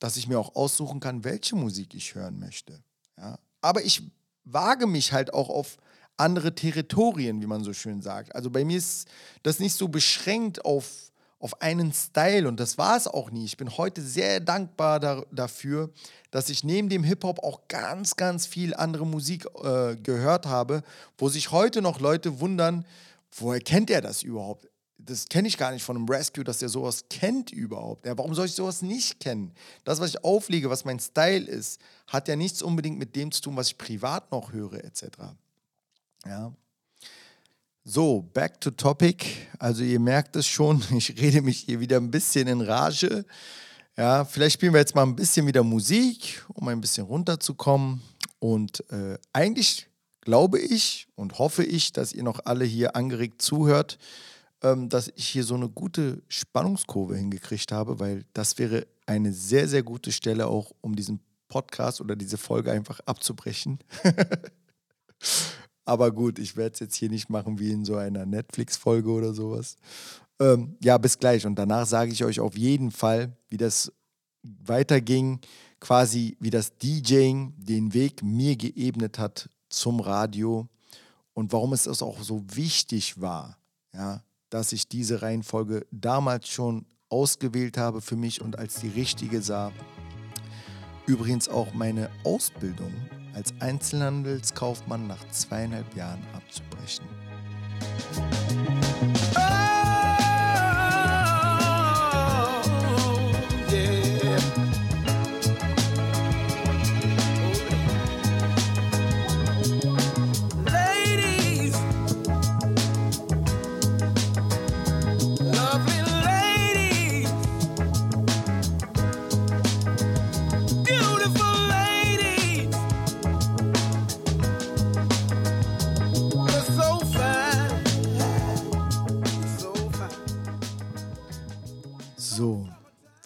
dass ich mir auch aussuchen kann, welche Musik ich hören möchte. Ja? Aber ich wage mich halt auch auf andere Territorien, wie man so schön sagt. Also bei mir ist das nicht so beschränkt auf, auf einen Style und das war es auch nie. Ich bin heute sehr dankbar da, dafür, dass ich neben dem Hip-Hop auch ganz, ganz viel andere Musik äh, gehört habe, wo sich heute noch Leute wundern, woher kennt er das überhaupt? Das kenne ich gar nicht von einem Rescue, dass der sowas kennt überhaupt. Ja, warum soll ich sowas nicht kennen? Das, was ich auflege, was mein Style ist, hat ja nichts unbedingt mit dem zu tun, was ich privat noch höre, etc. Ja, so, back to topic. Also ihr merkt es schon, *laughs* ich rede mich hier wieder ein bisschen in Rage. Ja, vielleicht spielen wir jetzt mal ein bisschen wieder Musik, um ein bisschen runterzukommen. Und äh, eigentlich glaube ich und hoffe ich, dass ihr noch alle hier angeregt zuhört, ähm, dass ich hier so eine gute Spannungskurve hingekriegt habe, weil das wäre eine sehr, sehr gute Stelle auch, um diesen Podcast oder diese Folge einfach abzubrechen. *laughs* Aber gut, ich werde es jetzt hier nicht machen wie in so einer Netflix-Folge oder sowas. Ähm, ja, bis gleich. Und danach sage ich euch auf jeden Fall, wie das weiterging, quasi wie das DJing den Weg mir geebnet hat zum Radio und warum es auch so wichtig war, ja, dass ich diese Reihenfolge damals schon ausgewählt habe für mich und als die richtige sah. Übrigens auch meine Ausbildung als Einzelhandelskaufmann nach zweieinhalb Jahren abzubrechen.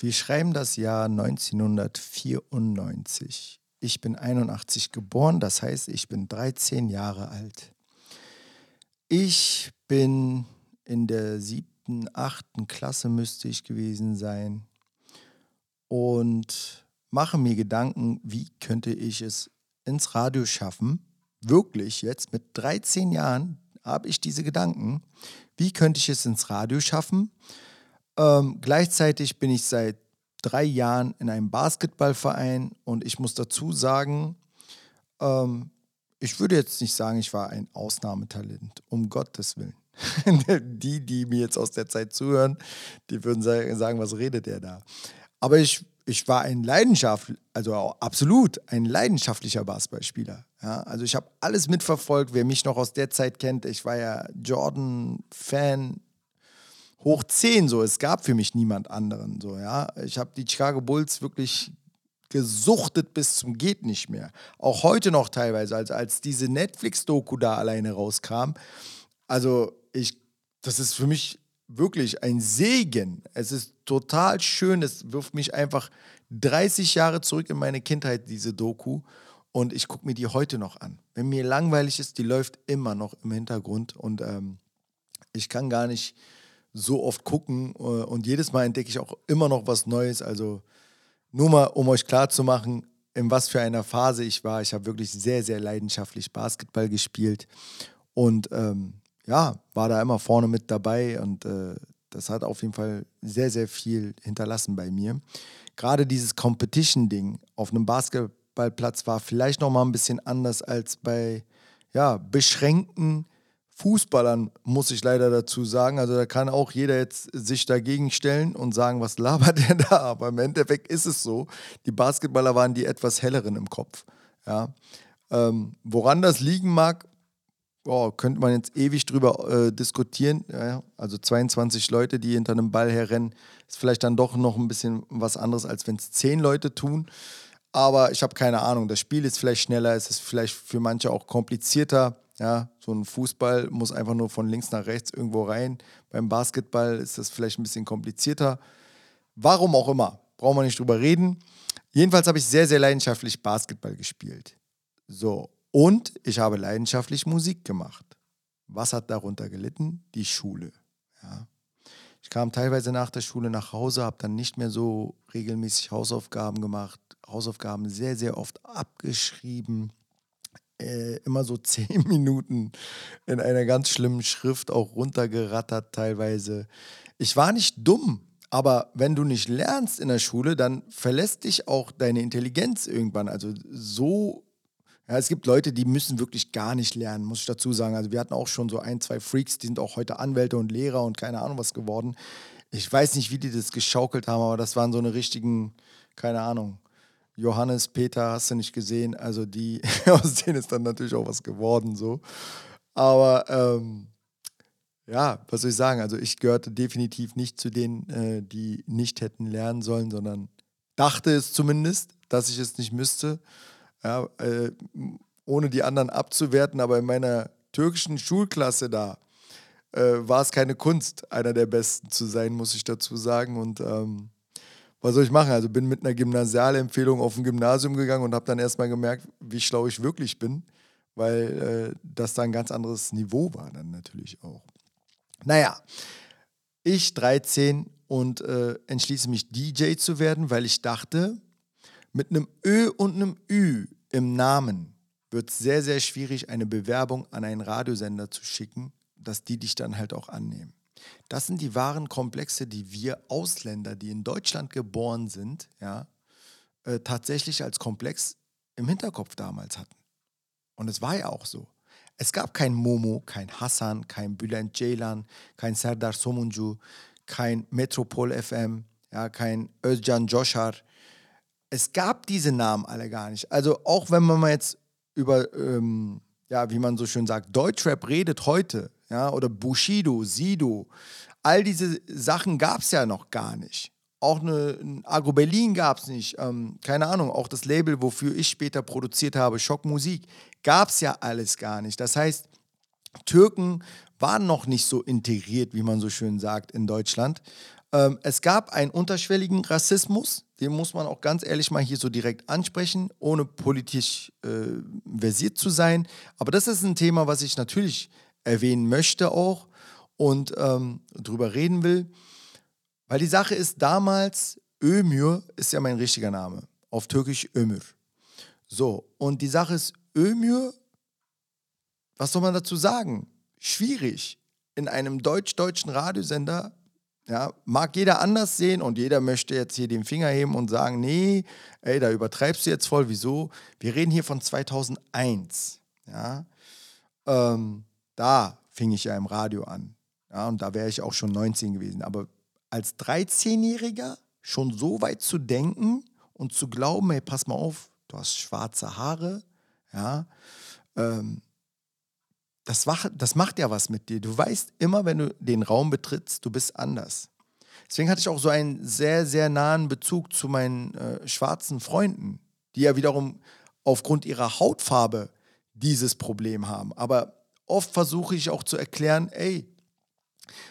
Wir schreiben das Jahr 1994. Ich bin 81 geboren, das heißt, ich bin 13 Jahre alt. Ich bin in der siebten, achten Klasse müsste ich gewesen sein und mache mir Gedanken, wie könnte ich es ins Radio schaffen. Wirklich jetzt mit 13 Jahren habe ich diese Gedanken. Wie könnte ich es ins Radio schaffen? Ähm, gleichzeitig bin ich seit drei Jahren in einem Basketballverein und ich muss dazu sagen, ähm, ich würde jetzt nicht sagen, ich war ein Ausnahmetalent, um Gottes Willen. *laughs* die, die mir jetzt aus der Zeit zuhören, die würden sagen, was redet der da? Aber ich, ich war ein Leidenschaft, also absolut ein leidenschaftlicher Basketballspieler. Ja, also ich habe alles mitverfolgt, wer mich noch aus der Zeit kennt. Ich war ja Jordan-Fan hoch 10 so. Es gab für mich niemand anderen so, ja. Ich habe die Chicago Bulls wirklich gesuchtet bis zum geht nicht mehr. Auch heute noch teilweise, als, als diese Netflix-Doku da alleine rauskam. Also ich, das ist für mich wirklich ein Segen. Es ist total schön. Es wirft mich einfach 30 Jahre zurück in meine Kindheit, diese Doku. Und ich gucke mir die heute noch an. Wenn mir langweilig ist, die läuft immer noch im Hintergrund. Und ähm, ich kann gar nicht so oft gucken äh, und jedes Mal entdecke ich auch immer noch was Neues. Also nur mal, um euch klarzumachen, in was für einer Phase ich war. Ich habe wirklich sehr, sehr leidenschaftlich Basketball gespielt und ähm, ja, war da immer vorne mit dabei und äh, das hat auf jeden Fall sehr, sehr viel hinterlassen bei mir. Gerade dieses Competition-Ding auf einem Basketballplatz war vielleicht noch mal ein bisschen anders als bei ja, beschränkten Fußballern, muss ich leider dazu sagen. Also da kann auch jeder jetzt sich dagegen stellen und sagen, was labert *laughs* der da? Aber im Endeffekt ist es so. Die Basketballer waren die etwas helleren im Kopf. Ja. Ähm, woran das liegen mag, oh, könnte man jetzt ewig drüber äh, diskutieren. Ja, also 22 Leute, die hinter einem Ball herrennen, ist vielleicht dann doch noch ein bisschen was anderes, als wenn es 10 Leute tun. Aber ich habe keine Ahnung. Das Spiel ist vielleicht schneller, es ist vielleicht für manche auch komplizierter. Ja, so ein Fußball muss einfach nur von links nach rechts irgendwo rein. Beim Basketball ist das vielleicht ein bisschen komplizierter. Warum auch immer, brauchen wir nicht drüber reden. Jedenfalls habe ich sehr, sehr leidenschaftlich Basketball gespielt. So, und ich habe leidenschaftlich Musik gemacht. Was hat darunter gelitten? Die Schule. Ja. Ich kam teilweise nach der Schule nach Hause, habe dann nicht mehr so regelmäßig Hausaufgaben gemacht, Hausaufgaben sehr, sehr oft abgeschrieben äh, immer so *laughs* zehn Minuten in einer ganz schlimmen Schrift auch runtergerattert teilweise. ich war nicht dumm, aber wenn du nicht lernst in der Schule, dann verlässt dich auch deine Intelligenz irgendwann. Also so, ja, es gibt Leute, die müssen wirklich gar nicht lernen, muss ich dazu sagen. Also wir hatten auch schon so ein, zwei Freaks, die sind auch heute Anwälte und Lehrer und keine Ahnung was geworden. Ich weiß nicht, wie die das geschaukelt haben, aber das waren so eine richtigen, keine Ahnung, Johannes, Peter, hast du nicht gesehen. Also die, *laughs* aus denen ist dann natürlich auch was geworden so. Aber ähm, ja, was soll ich sagen? Also ich gehörte definitiv nicht zu denen, äh, die nicht hätten lernen sollen, sondern dachte es zumindest, dass ich es nicht müsste. Ja, äh, ohne die anderen abzuwerten, aber in meiner türkischen Schulklasse da äh, war es keine Kunst, einer der Besten zu sein, muss ich dazu sagen. Und ähm, was soll ich machen? Also bin mit einer Gymnasialempfehlung auf ein Gymnasium gegangen und habe dann erstmal gemerkt, wie schlau ich wirklich bin, weil äh, das da ein ganz anderes Niveau war dann natürlich auch. Naja, ich 13 und äh, entschließe mich DJ zu werden, weil ich dachte, mit einem Ö und einem Ü im Namen wird es sehr, sehr schwierig, eine Bewerbung an einen Radiosender zu schicken, dass die dich dann halt auch annehmen. Das sind die wahren Komplexe, die wir Ausländer, die in Deutschland geboren sind, ja, äh, tatsächlich als Komplex im Hinterkopf damals hatten. Und es war ja auch so. Es gab kein Momo, kein Hassan, kein Bülent Ceylan, kein Serdar Somuncu, kein Metropol FM, ja, kein Özcan Joshar. Es gab diese Namen alle gar nicht. Also auch wenn man jetzt über, ähm, ja, wie man so schön sagt, Deutschrap redet heute, ja, oder Bushido, Sido, all diese Sachen gab es ja noch gar nicht. Auch eine, ein Agro Berlin gab es nicht. Ähm, keine Ahnung, auch das Label, wofür ich später produziert habe, Schock Musik, gab es ja alles gar nicht. Das heißt, Türken waren noch nicht so integriert, wie man so schön sagt, in Deutschland. Ähm, es gab einen unterschwelligen Rassismus, den muss man auch ganz ehrlich mal hier so direkt ansprechen, ohne politisch äh, versiert zu sein. Aber das ist ein Thema, was ich natürlich erwähnen möchte auch und ähm, drüber reden will. Weil die Sache ist, damals, Ömür ist ja mein richtiger Name, auf Türkisch Ömür. So, und die Sache ist, Ömür, was soll man dazu sagen? Schwierig. In einem deutsch-deutschen Radiosender, ja, mag jeder anders sehen und jeder möchte jetzt hier den Finger heben und sagen, nee, ey, da übertreibst du jetzt voll, wieso? Wir reden hier von 2001, ja. Ähm, da fing ich ja im Radio an. Ja, und da wäre ich auch schon 19 gewesen. Aber als 13-Jähriger schon so weit zu denken und zu glauben, hey, pass mal auf, du hast schwarze Haare, ja, ähm, das, wach, das macht ja was mit dir. Du weißt immer, wenn du den Raum betrittst, du bist anders. Deswegen hatte ich auch so einen sehr, sehr nahen Bezug zu meinen äh, schwarzen Freunden, die ja wiederum aufgrund ihrer Hautfarbe dieses Problem haben. Aber oft versuche ich auch zu erklären, ey,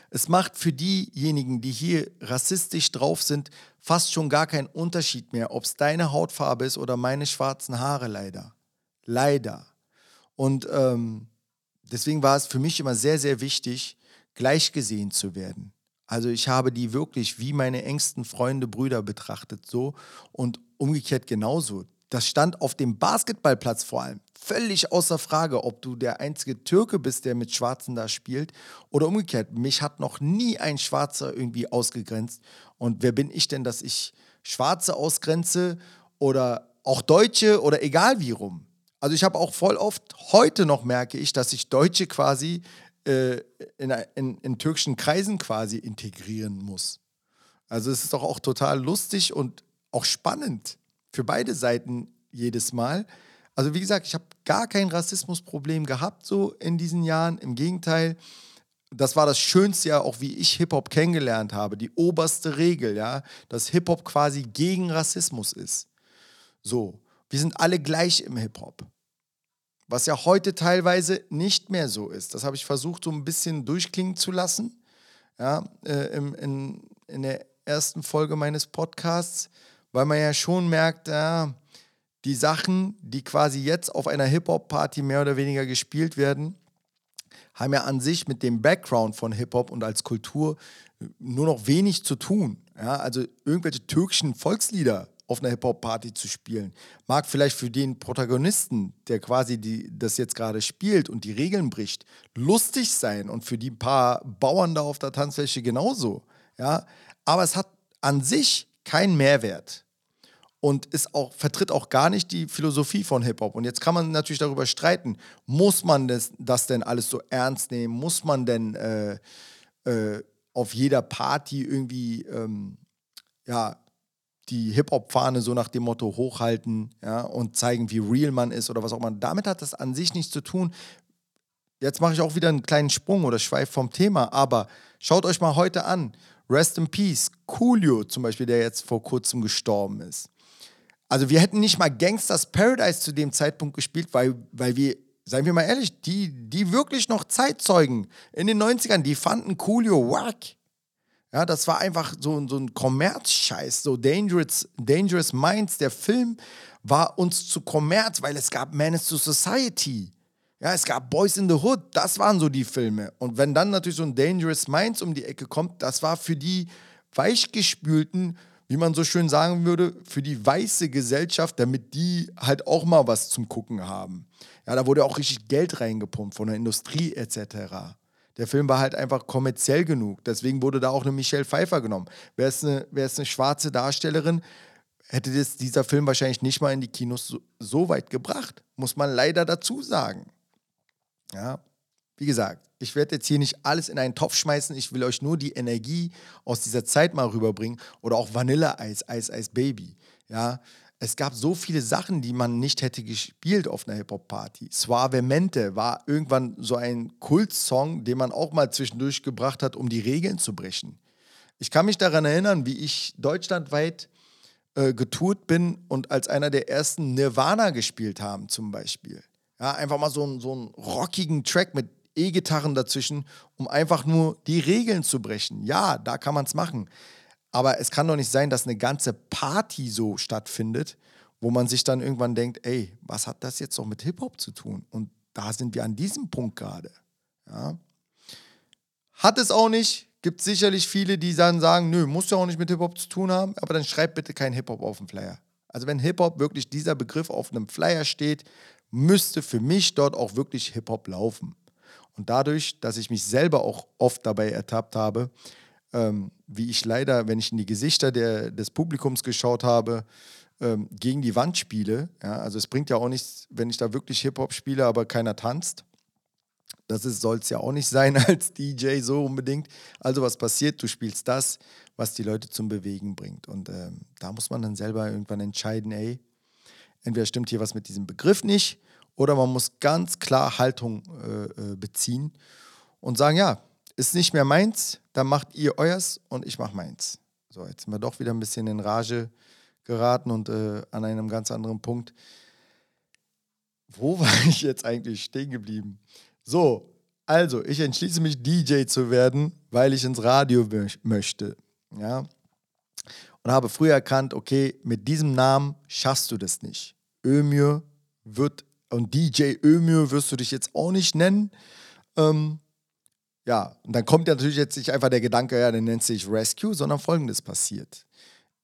es macht für diejenigen, die hier rassistisch drauf sind, fast schon gar keinen Unterschied mehr, ob es deine Hautfarbe ist oder meine schwarzen Haare leider. Leider. Und ähm, deswegen war es für mich immer sehr, sehr wichtig, gleich gesehen zu werden. Also ich habe die wirklich wie meine engsten Freunde, Brüder betrachtet so und umgekehrt genauso. Das stand auf dem Basketballplatz vor allem völlig außer Frage, ob du der einzige Türke bist, der mit Schwarzen da spielt oder umgekehrt. Mich hat noch nie ein Schwarzer irgendwie ausgegrenzt. Und wer bin ich denn, dass ich Schwarze ausgrenze oder auch Deutsche oder egal wie rum? Also ich habe auch voll oft, heute noch merke ich, dass ich Deutsche quasi äh, in, in, in türkischen Kreisen quasi integrieren muss. Also es ist doch auch total lustig und auch spannend für beide Seiten jedes Mal. Also wie gesagt, ich habe gar kein Rassismusproblem gehabt so in diesen Jahren. Im Gegenteil, das war das Schönste ja auch, wie ich Hip-Hop kennengelernt habe. Die oberste Regel, ja, dass Hip-Hop quasi gegen Rassismus ist. So, wir sind alle gleich im Hip-Hop. Was ja heute teilweise nicht mehr so ist. Das habe ich versucht, so ein bisschen durchklingen zu lassen. Ja, äh, in, in, in der ersten Folge meines Podcasts, weil man ja schon merkt, ja, die Sachen, die quasi jetzt auf einer Hip-Hop-Party mehr oder weniger gespielt werden, haben ja an sich mit dem Background von Hip-Hop und als Kultur nur noch wenig zu tun. Ja, also irgendwelche türkischen Volkslieder auf einer Hip-Hop-Party zu spielen, mag vielleicht für den Protagonisten, der quasi die, das jetzt gerade spielt und die Regeln bricht, lustig sein und für die paar Bauern da auf der Tanzfläche genauso. Ja, aber es hat an sich keinen Mehrwert und ist auch, vertritt auch gar nicht die Philosophie von Hip-Hop. Und jetzt kann man natürlich darüber streiten, muss man das, das denn alles so ernst nehmen? Muss man denn äh, äh, auf jeder Party irgendwie ähm, ja, die Hip-Hop-Fahne so nach dem Motto hochhalten ja, und zeigen, wie real man ist oder was auch immer. Damit hat das an sich nichts zu tun. Jetzt mache ich auch wieder einen kleinen Sprung oder Schweif vom Thema, aber schaut euch mal heute an. Rest in Peace, Coolio zum Beispiel, der jetzt vor kurzem gestorben ist. Also wir hätten nicht mal Gangsters Paradise zu dem Zeitpunkt gespielt, weil, weil wir, seien wir mal ehrlich, die, die wirklich noch Zeitzeugen in den 90ern, die fanden Coolio wack. Ja, das war einfach so, so ein Kommerzscheiß, so Dangerous, Dangerous Minds. Der Film war uns zu Kommerz, weil es gab Menace to Society. Ja, es gab Boys in the Hood, das waren so die Filme. Und wenn dann natürlich so ein Dangerous Minds um die Ecke kommt, das war für die weichgespülten, wie man so schön sagen würde, für die weiße Gesellschaft, damit die halt auch mal was zum Gucken haben. Ja, da wurde auch richtig Geld reingepumpt von der Industrie etc. Der Film war halt einfach kommerziell genug. Deswegen wurde da auch eine Michelle Pfeiffer genommen. Wäre es eine, wär's eine schwarze Darstellerin, hätte das, dieser Film wahrscheinlich nicht mal in die Kinos so, so weit gebracht. Muss man leider dazu sagen. Ja, wie gesagt, ich werde jetzt hier nicht alles in einen Topf schmeißen. Ich will euch nur die Energie aus dieser Zeit mal rüberbringen. Oder auch Vanilleeis, Eis, Eis Baby. Ja, es gab so viele Sachen, die man nicht hätte gespielt auf einer Hip-Hop-Party. Suavemente war irgendwann so ein Kultsong, den man auch mal zwischendurch gebracht hat, um die Regeln zu brechen. Ich kann mich daran erinnern, wie ich deutschlandweit äh, getourt bin und als einer der ersten Nirvana gespielt haben, zum Beispiel. Ja, einfach mal so, so einen rockigen Track mit E-Gitarren dazwischen, um einfach nur die Regeln zu brechen. Ja, da kann man es machen. Aber es kann doch nicht sein, dass eine ganze Party so stattfindet, wo man sich dann irgendwann denkt, ey, was hat das jetzt noch mit Hip-Hop zu tun? Und da sind wir an diesem Punkt gerade. Ja. Hat es auch nicht. Gibt sicherlich viele, die dann sagen, nö, muss ja auch nicht mit Hip-Hop zu tun haben, aber dann schreibt bitte kein Hip-Hop auf den Flyer. Also wenn Hip-Hop wirklich dieser Begriff auf einem Flyer steht, müsste für mich dort auch wirklich Hip-Hop laufen. Und dadurch, dass ich mich selber auch oft dabei ertappt habe, ähm, wie ich leider, wenn ich in die Gesichter der, des Publikums geschaut habe, ähm, gegen die Wand spiele. Ja, also es bringt ja auch nichts, wenn ich da wirklich Hip-Hop spiele, aber keiner tanzt. Das soll es ja auch nicht sein *laughs* als DJ so unbedingt. Also was passiert? Du spielst das, was die Leute zum Bewegen bringt. Und ähm, da muss man dann selber irgendwann entscheiden, ey, entweder stimmt hier was mit diesem Begriff nicht oder man muss ganz klar Haltung äh, äh beziehen und sagen, ja, ist nicht mehr meins, dann macht ihr euers und ich mach meins. So, jetzt sind wir doch wieder ein bisschen in Rage geraten und äh, an einem ganz anderen Punkt. Wo *laughs* war ich jetzt eigentlich stehen geblieben? So, also, ich entschließe mich, DJ zu werden, weil ich ins Radio möchte. Ja. Und habe früher erkannt, okay, mit diesem Namen schaffst du das nicht. Ömür wird, und DJ Ömür wirst du dich jetzt auch nicht nennen. Ähm, ja, und dann kommt ja natürlich jetzt nicht einfach der Gedanke, ja, dann nennt sich Rescue, sondern folgendes passiert.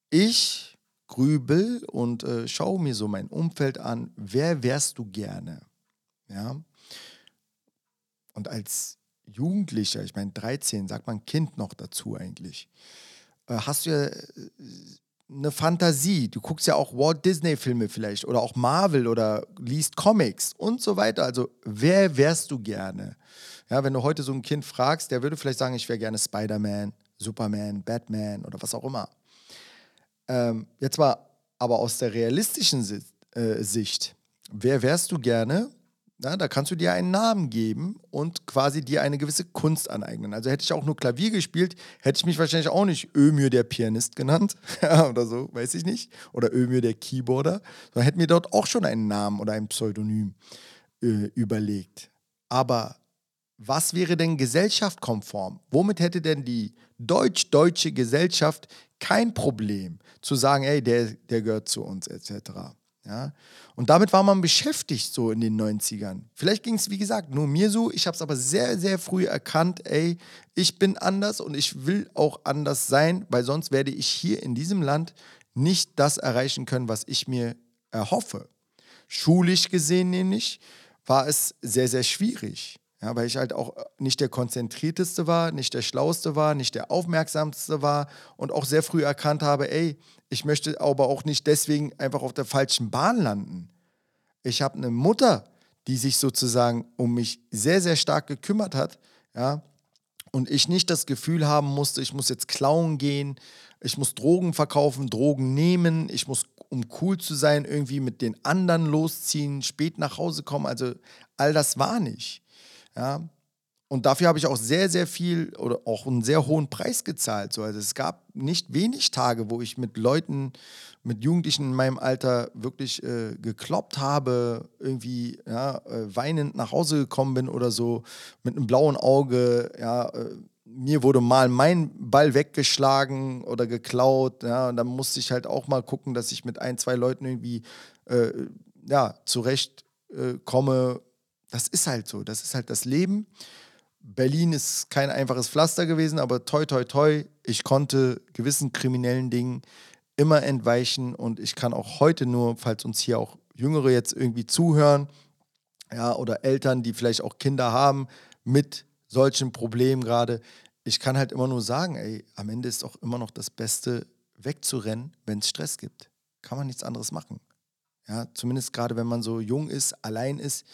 Ich grübel und äh, schaue mir so mein Umfeld an, wer wärst du gerne? Ja. Und als Jugendlicher, ich meine 13, sagt man Kind noch dazu eigentlich, äh, hast du ja äh, eine Fantasie. Du guckst ja auch Walt Disney-Filme vielleicht oder auch Marvel oder liest Comics und so weiter. Also, wer wärst du gerne? Ja, wenn du heute so ein Kind fragst, der würde vielleicht sagen, ich wäre gerne Spider-Man, Superman, Batman oder was auch immer. Ähm, jetzt mal aber aus der realistischen Sicht, äh, Sicht, wer wärst du gerne? Na, da kannst du dir einen Namen geben und quasi dir eine gewisse Kunst aneignen. Also hätte ich auch nur Klavier gespielt, hätte ich mich wahrscheinlich auch nicht Ömür der Pianist genannt *laughs* oder so, weiß ich nicht. Oder Ömür der Keyboarder. Sondern hätte mir dort auch schon einen Namen oder ein Pseudonym äh, überlegt. Aber was wäre denn gesellschaftskonform? Womit hätte denn die deutsch-deutsche Gesellschaft kein Problem zu sagen, ey, der, der gehört zu uns etc. Ja? Und damit war man beschäftigt so in den 90ern. Vielleicht ging es, wie gesagt, nur mir so. Ich habe es aber sehr, sehr früh erkannt, ey, ich bin anders und ich will auch anders sein, weil sonst werde ich hier in diesem Land nicht das erreichen können, was ich mir erhoffe. Schulisch gesehen nämlich war es sehr, sehr schwierig. Ja, weil ich halt auch nicht der konzentrierteste war, nicht der schlauste war, nicht der aufmerksamste war und auch sehr früh erkannt habe, ey, ich möchte aber auch nicht deswegen einfach auf der falschen Bahn landen. Ich habe eine Mutter, die sich sozusagen um mich sehr, sehr stark gekümmert hat, ja, und ich nicht das Gefühl haben musste, ich muss jetzt klauen gehen, ich muss Drogen verkaufen, Drogen nehmen, ich muss, um cool zu sein, irgendwie mit den anderen losziehen, spät nach Hause kommen. Also all das war nicht. Ja. Und dafür habe ich auch sehr, sehr viel oder auch einen sehr hohen Preis gezahlt. So, also es gab nicht wenig Tage, wo ich mit Leuten, mit Jugendlichen in meinem Alter wirklich äh, gekloppt habe, irgendwie ja, äh, weinend nach Hause gekommen bin oder so, mit einem blauen Auge, ja, äh, mir wurde mal mein Ball weggeschlagen oder geklaut, ja, und dann musste ich halt auch mal gucken, dass ich mit ein, zwei Leuten irgendwie äh, ja, zurechtkomme. Das ist halt so, das ist halt das Leben. Berlin ist kein einfaches Pflaster gewesen, aber toi, toi, toi, ich konnte gewissen kriminellen Dingen immer entweichen und ich kann auch heute nur, falls uns hier auch Jüngere jetzt irgendwie zuhören, ja, oder Eltern, die vielleicht auch Kinder haben mit solchen Problemen gerade, ich kann halt immer nur sagen, ey, am Ende ist auch immer noch das Beste, wegzurennen, wenn es Stress gibt. Kann man nichts anderes machen. Ja, zumindest gerade wenn man so jung ist, allein ist.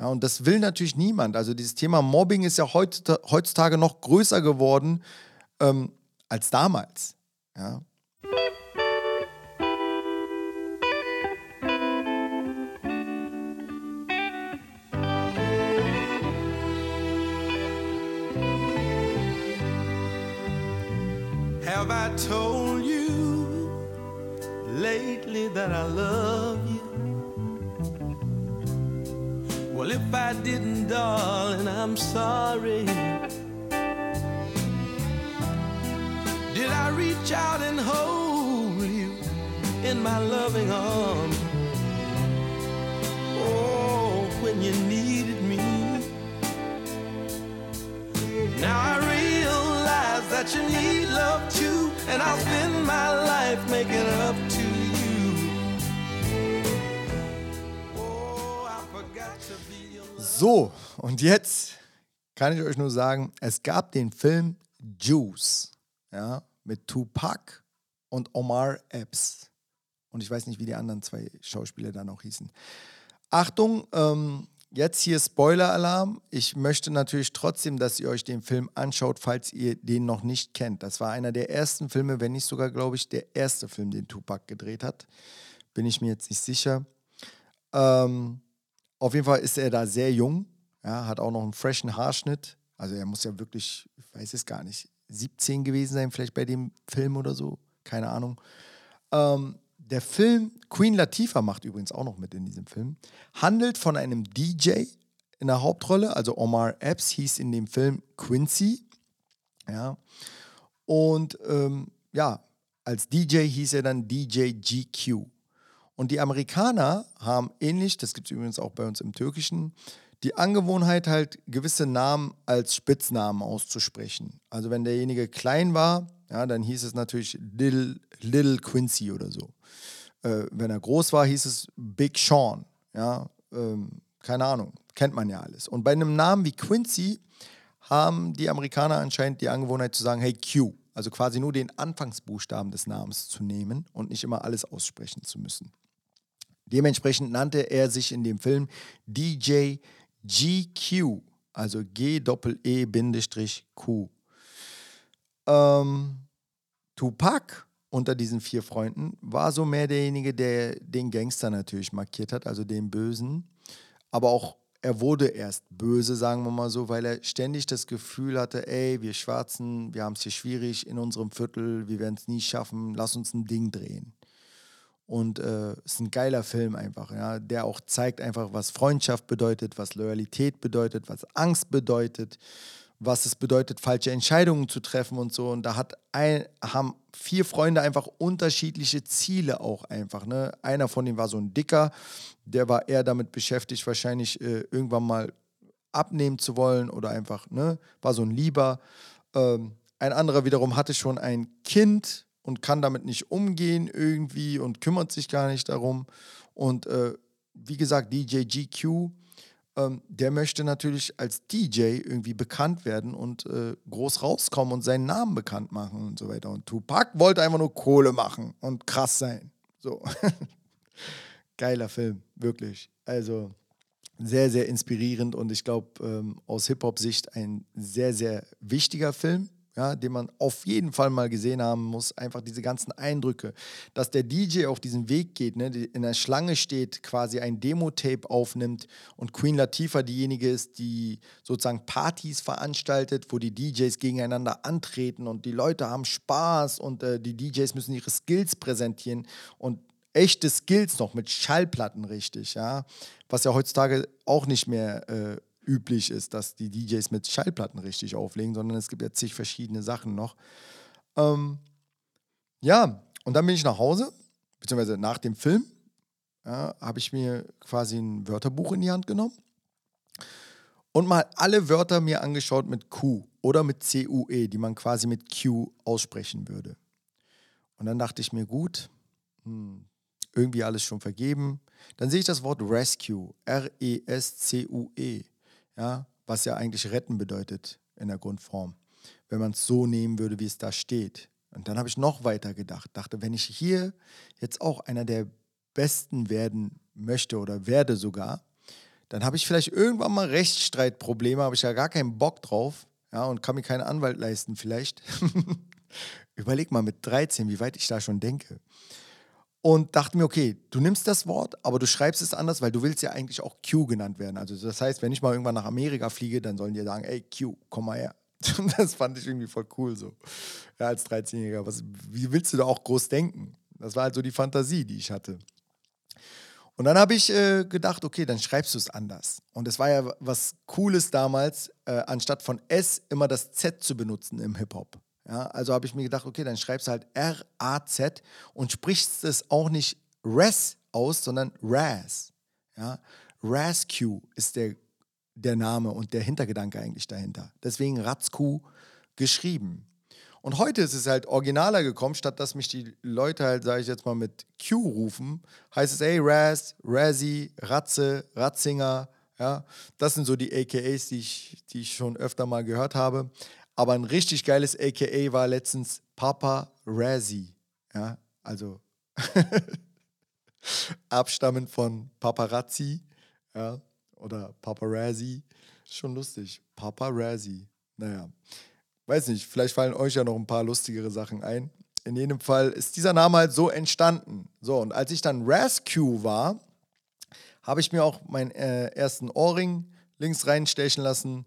Ja, und das will natürlich niemand. Also dieses Thema Mobbing ist ja heutzutage noch größer geworden ähm, als damals. Ja. Have I told you lately that I love you? Well, if I didn't, darling, I'm sorry. Did I reach out and hold you in my loving arms? Oh, when you needed me. Now I realize that you need love too, and I'll spend my life making up So, und jetzt kann ich euch nur sagen, es gab den Film Juice, ja, mit Tupac und Omar Epps. Und ich weiß nicht, wie die anderen zwei Schauspieler da noch hießen. Achtung, ähm, jetzt hier Spoiler-Alarm. Ich möchte natürlich trotzdem, dass ihr euch den Film anschaut, falls ihr den noch nicht kennt. Das war einer der ersten Filme, wenn nicht sogar, glaube ich, der erste Film, den Tupac gedreht hat. Bin ich mir jetzt nicht sicher. Ähm, auf jeden Fall ist er da sehr jung, ja, hat auch noch einen freshen Haarschnitt. Also er muss ja wirklich, ich weiß es gar nicht, 17 gewesen sein, vielleicht bei dem Film oder so, keine Ahnung. Ähm, der Film, Queen Latifah macht übrigens auch noch mit in diesem Film, handelt von einem DJ in der Hauptrolle, also Omar Epps hieß in dem Film Quincy. Ja. Und ähm, ja, als DJ hieß er dann DJ GQ. Und die Amerikaner haben ähnlich, das gibt es übrigens auch bei uns im Türkischen, die Angewohnheit halt gewisse Namen als Spitznamen auszusprechen. Also wenn derjenige klein war, ja, dann hieß es natürlich Little, Little Quincy oder so. Äh, wenn er groß war, hieß es Big Sean. Ja, ähm, keine Ahnung, kennt man ja alles. Und bei einem Namen wie Quincy haben die Amerikaner anscheinend die Angewohnheit zu sagen, hey Q, also quasi nur den Anfangsbuchstaben des Namens zu nehmen und nicht immer alles aussprechen zu müssen. Dementsprechend nannte er sich in dem Film DJ GQ, also G-E-Q. Ähm, Tupac unter diesen vier Freunden war so mehr derjenige, der den Gangster natürlich markiert hat, also den Bösen. Aber auch er wurde erst böse, sagen wir mal so, weil er ständig das Gefühl hatte, ey, wir Schwarzen, wir haben es hier schwierig in unserem Viertel, wir werden es nie schaffen, lass uns ein Ding drehen. Und es äh, ist ein geiler Film einfach, ja, der auch zeigt einfach, was Freundschaft bedeutet, was Loyalität bedeutet, was Angst bedeutet, was es bedeutet, falsche Entscheidungen zu treffen und so. Und da hat ein, haben vier Freunde einfach unterschiedliche Ziele auch einfach. Ne? Einer von denen war so ein Dicker, der war eher damit beschäftigt, wahrscheinlich äh, irgendwann mal abnehmen zu wollen oder einfach, ne, war so ein Lieber. Ähm, ein anderer wiederum hatte schon ein Kind, und kann damit nicht umgehen irgendwie und kümmert sich gar nicht darum. Und äh, wie gesagt, DJ GQ ähm, der möchte natürlich als DJ irgendwie bekannt werden und äh, groß rauskommen und seinen Namen bekannt machen und so weiter. Und Tupac wollte einfach nur Kohle machen und krass sein. So. *laughs* Geiler Film, wirklich. Also sehr, sehr inspirierend und ich glaube, ähm, aus Hip-Hop-Sicht ein sehr, sehr wichtiger Film ja, den man auf jeden Fall mal gesehen haben muss. Einfach diese ganzen Eindrücke, dass der DJ auf diesen Weg geht, ne, in der Schlange steht, quasi ein Demo-Tape aufnimmt und Queen Latifah diejenige ist, die sozusagen Partys veranstaltet, wo die DJs gegeneinander antreten und die Leute haben Spaß und äh, die DJs müssen ihre Skills präsentieren und echte Skills noch mit Schallplatten richtig, ja, was ja heutzutage auch nicht mehr äh, üblich ist, dass die DJs mit Schallplatten richtig auflegen, sondern es gibt ja zig verschiedene Sachen noch. Ähm, ja, und dann bin ich nach Hause, beziehungsweise nach dem Film, ja, habe ich mir quasi ein Wörterbuch in die Hand genommen und mal alle Wörter mir angeschaut mit Q oder mit C-U-E, die man quasi mit Q aussprechen würde. Und dann dachte ich mir, gut, hm, irgendwie alles schon vergeben. Dann sehe ich das Wort Rescue, R-E-S-C-U-E ja, was ja eigentlich retten bedeutet in der Grundform, wenn man es so nehmen würde, wie es da steht. Und dann habe ich noch weiter gedacht, dachte, wenn ich hier jetzt auch einer der Besten werden möchte oder werde sogar, dann habe ich vielleicht irgendwann mal Rechtsstreitprobleme, habe ich ja gar keinen Bock drauf, ja, und kann mir keinen Anwalt leisten vielleicht. *laughs* Überleg mal mit 13, wie weit ich da schon denke und dachte mir, okay, du nimmst das Wort, aber du schreibst es anders, weil du willst ja eigentlich auch Q genannt werden. Also das heißt, wenn ich mal irgendwann nach Amerika fliege, dann sollen die sagen, ey Q, komm mal her. *laughs* Das fand ich irgendwie voll cool so. Ja, als 13-Jähriger. wie willst du da auch groß denken? Das war halt so die Fantasie, die ich hatte. Und dann habe ich äh, gedacht, okay, dann schreibst du es anders. Und es war ja was Cooles damals, äh, anstatt von S immer das Z zu benutzen im Hip-Hop. Ja, also habe ich mir gedacht, okay, dann schreibst du halt R-A-Z und sprichst es auch nicht Res aus, sondern Raz. Ja, Razq ist der, der Name und der Hintergedanke eigentlich dahinter. Deswegen Razku geschrieben. Und heute ist es halt originaler gekommen, statt dass mich die Leute halt, sage ich jetzt mal, mit Q rufen, heißt es, ey, Raz, Razzy, Ratze, Ratzinger, ja, das sind so die AKAs, die ich, die ich schon öfter mal gehört habe. Aber ein richtig geiles AKA war letztens Papa Razzie. Ja, also *laughs* abstammend von Paparazzi ja, oder Paparazzi. Schon lustig. Papa Razzie. Naja, weiß nicht, vielleicht fallen euch ja noch ein paar lustigere Sachen ein. In jedem Fall ist dieser Name halt so entstanden. So, und als ich dann Rascue war, habe ich mir auch meinen äh, ersten Ohrring links reinstechen lassen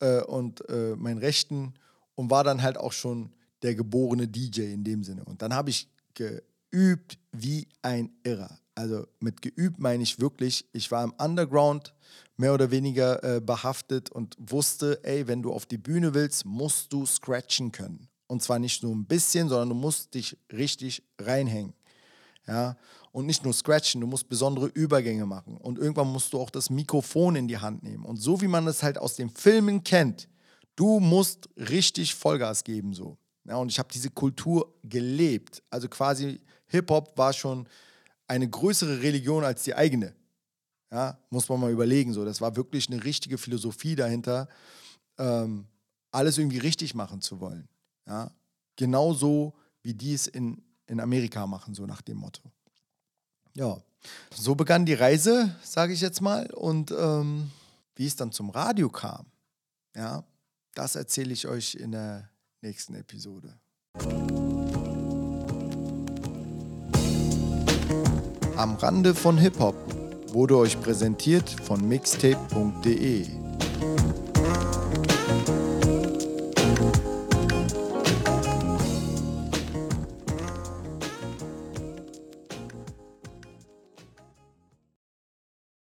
äh, und äh, meinen rechten und war dann halt auch schon der geborene DJ in dem Sinne. Und dann habe ich geübt wie ein Irrer. Also mit geübt meine ich wirklich, ich war im Underground mehr oder weniger äh, behaftet und wusste, ey, wenn du auf die Bühne willst, musst du scratchen können. Und zwar nicht nur ein bisschen, sondern du musst dich richtig reinhängen. Ja, und nicht nur scratchen, du musst besondere Übergänge machen. Und irgendwann musst du auch das Mikrofon in die Hand nehmen. Und so wie man es halt aus den Filmen kennt, du musst richtig Vollgas geben so. Ja, und ich habe diese Kultur gelebt. Also quasi Hip-Hop war schon eine größere Religion als die eigene. Ja, muss man mal überlegen. So. Das war wirklich eine richtige Philosophie dahinter, ähm, alles irgendwie richtig machen zu wollen. Ja? Genauso wie die es in, in Amerika machen, so nach dem Motto. Ja, so begann die Reise, sage ich jetzt mal. Und ähm, wie es dann zum Radio kam, ja, das erzähle ich euch in der nächsten Episode. Am Rande von Hip-Hop wurde euch präsentiert von mixtape.de.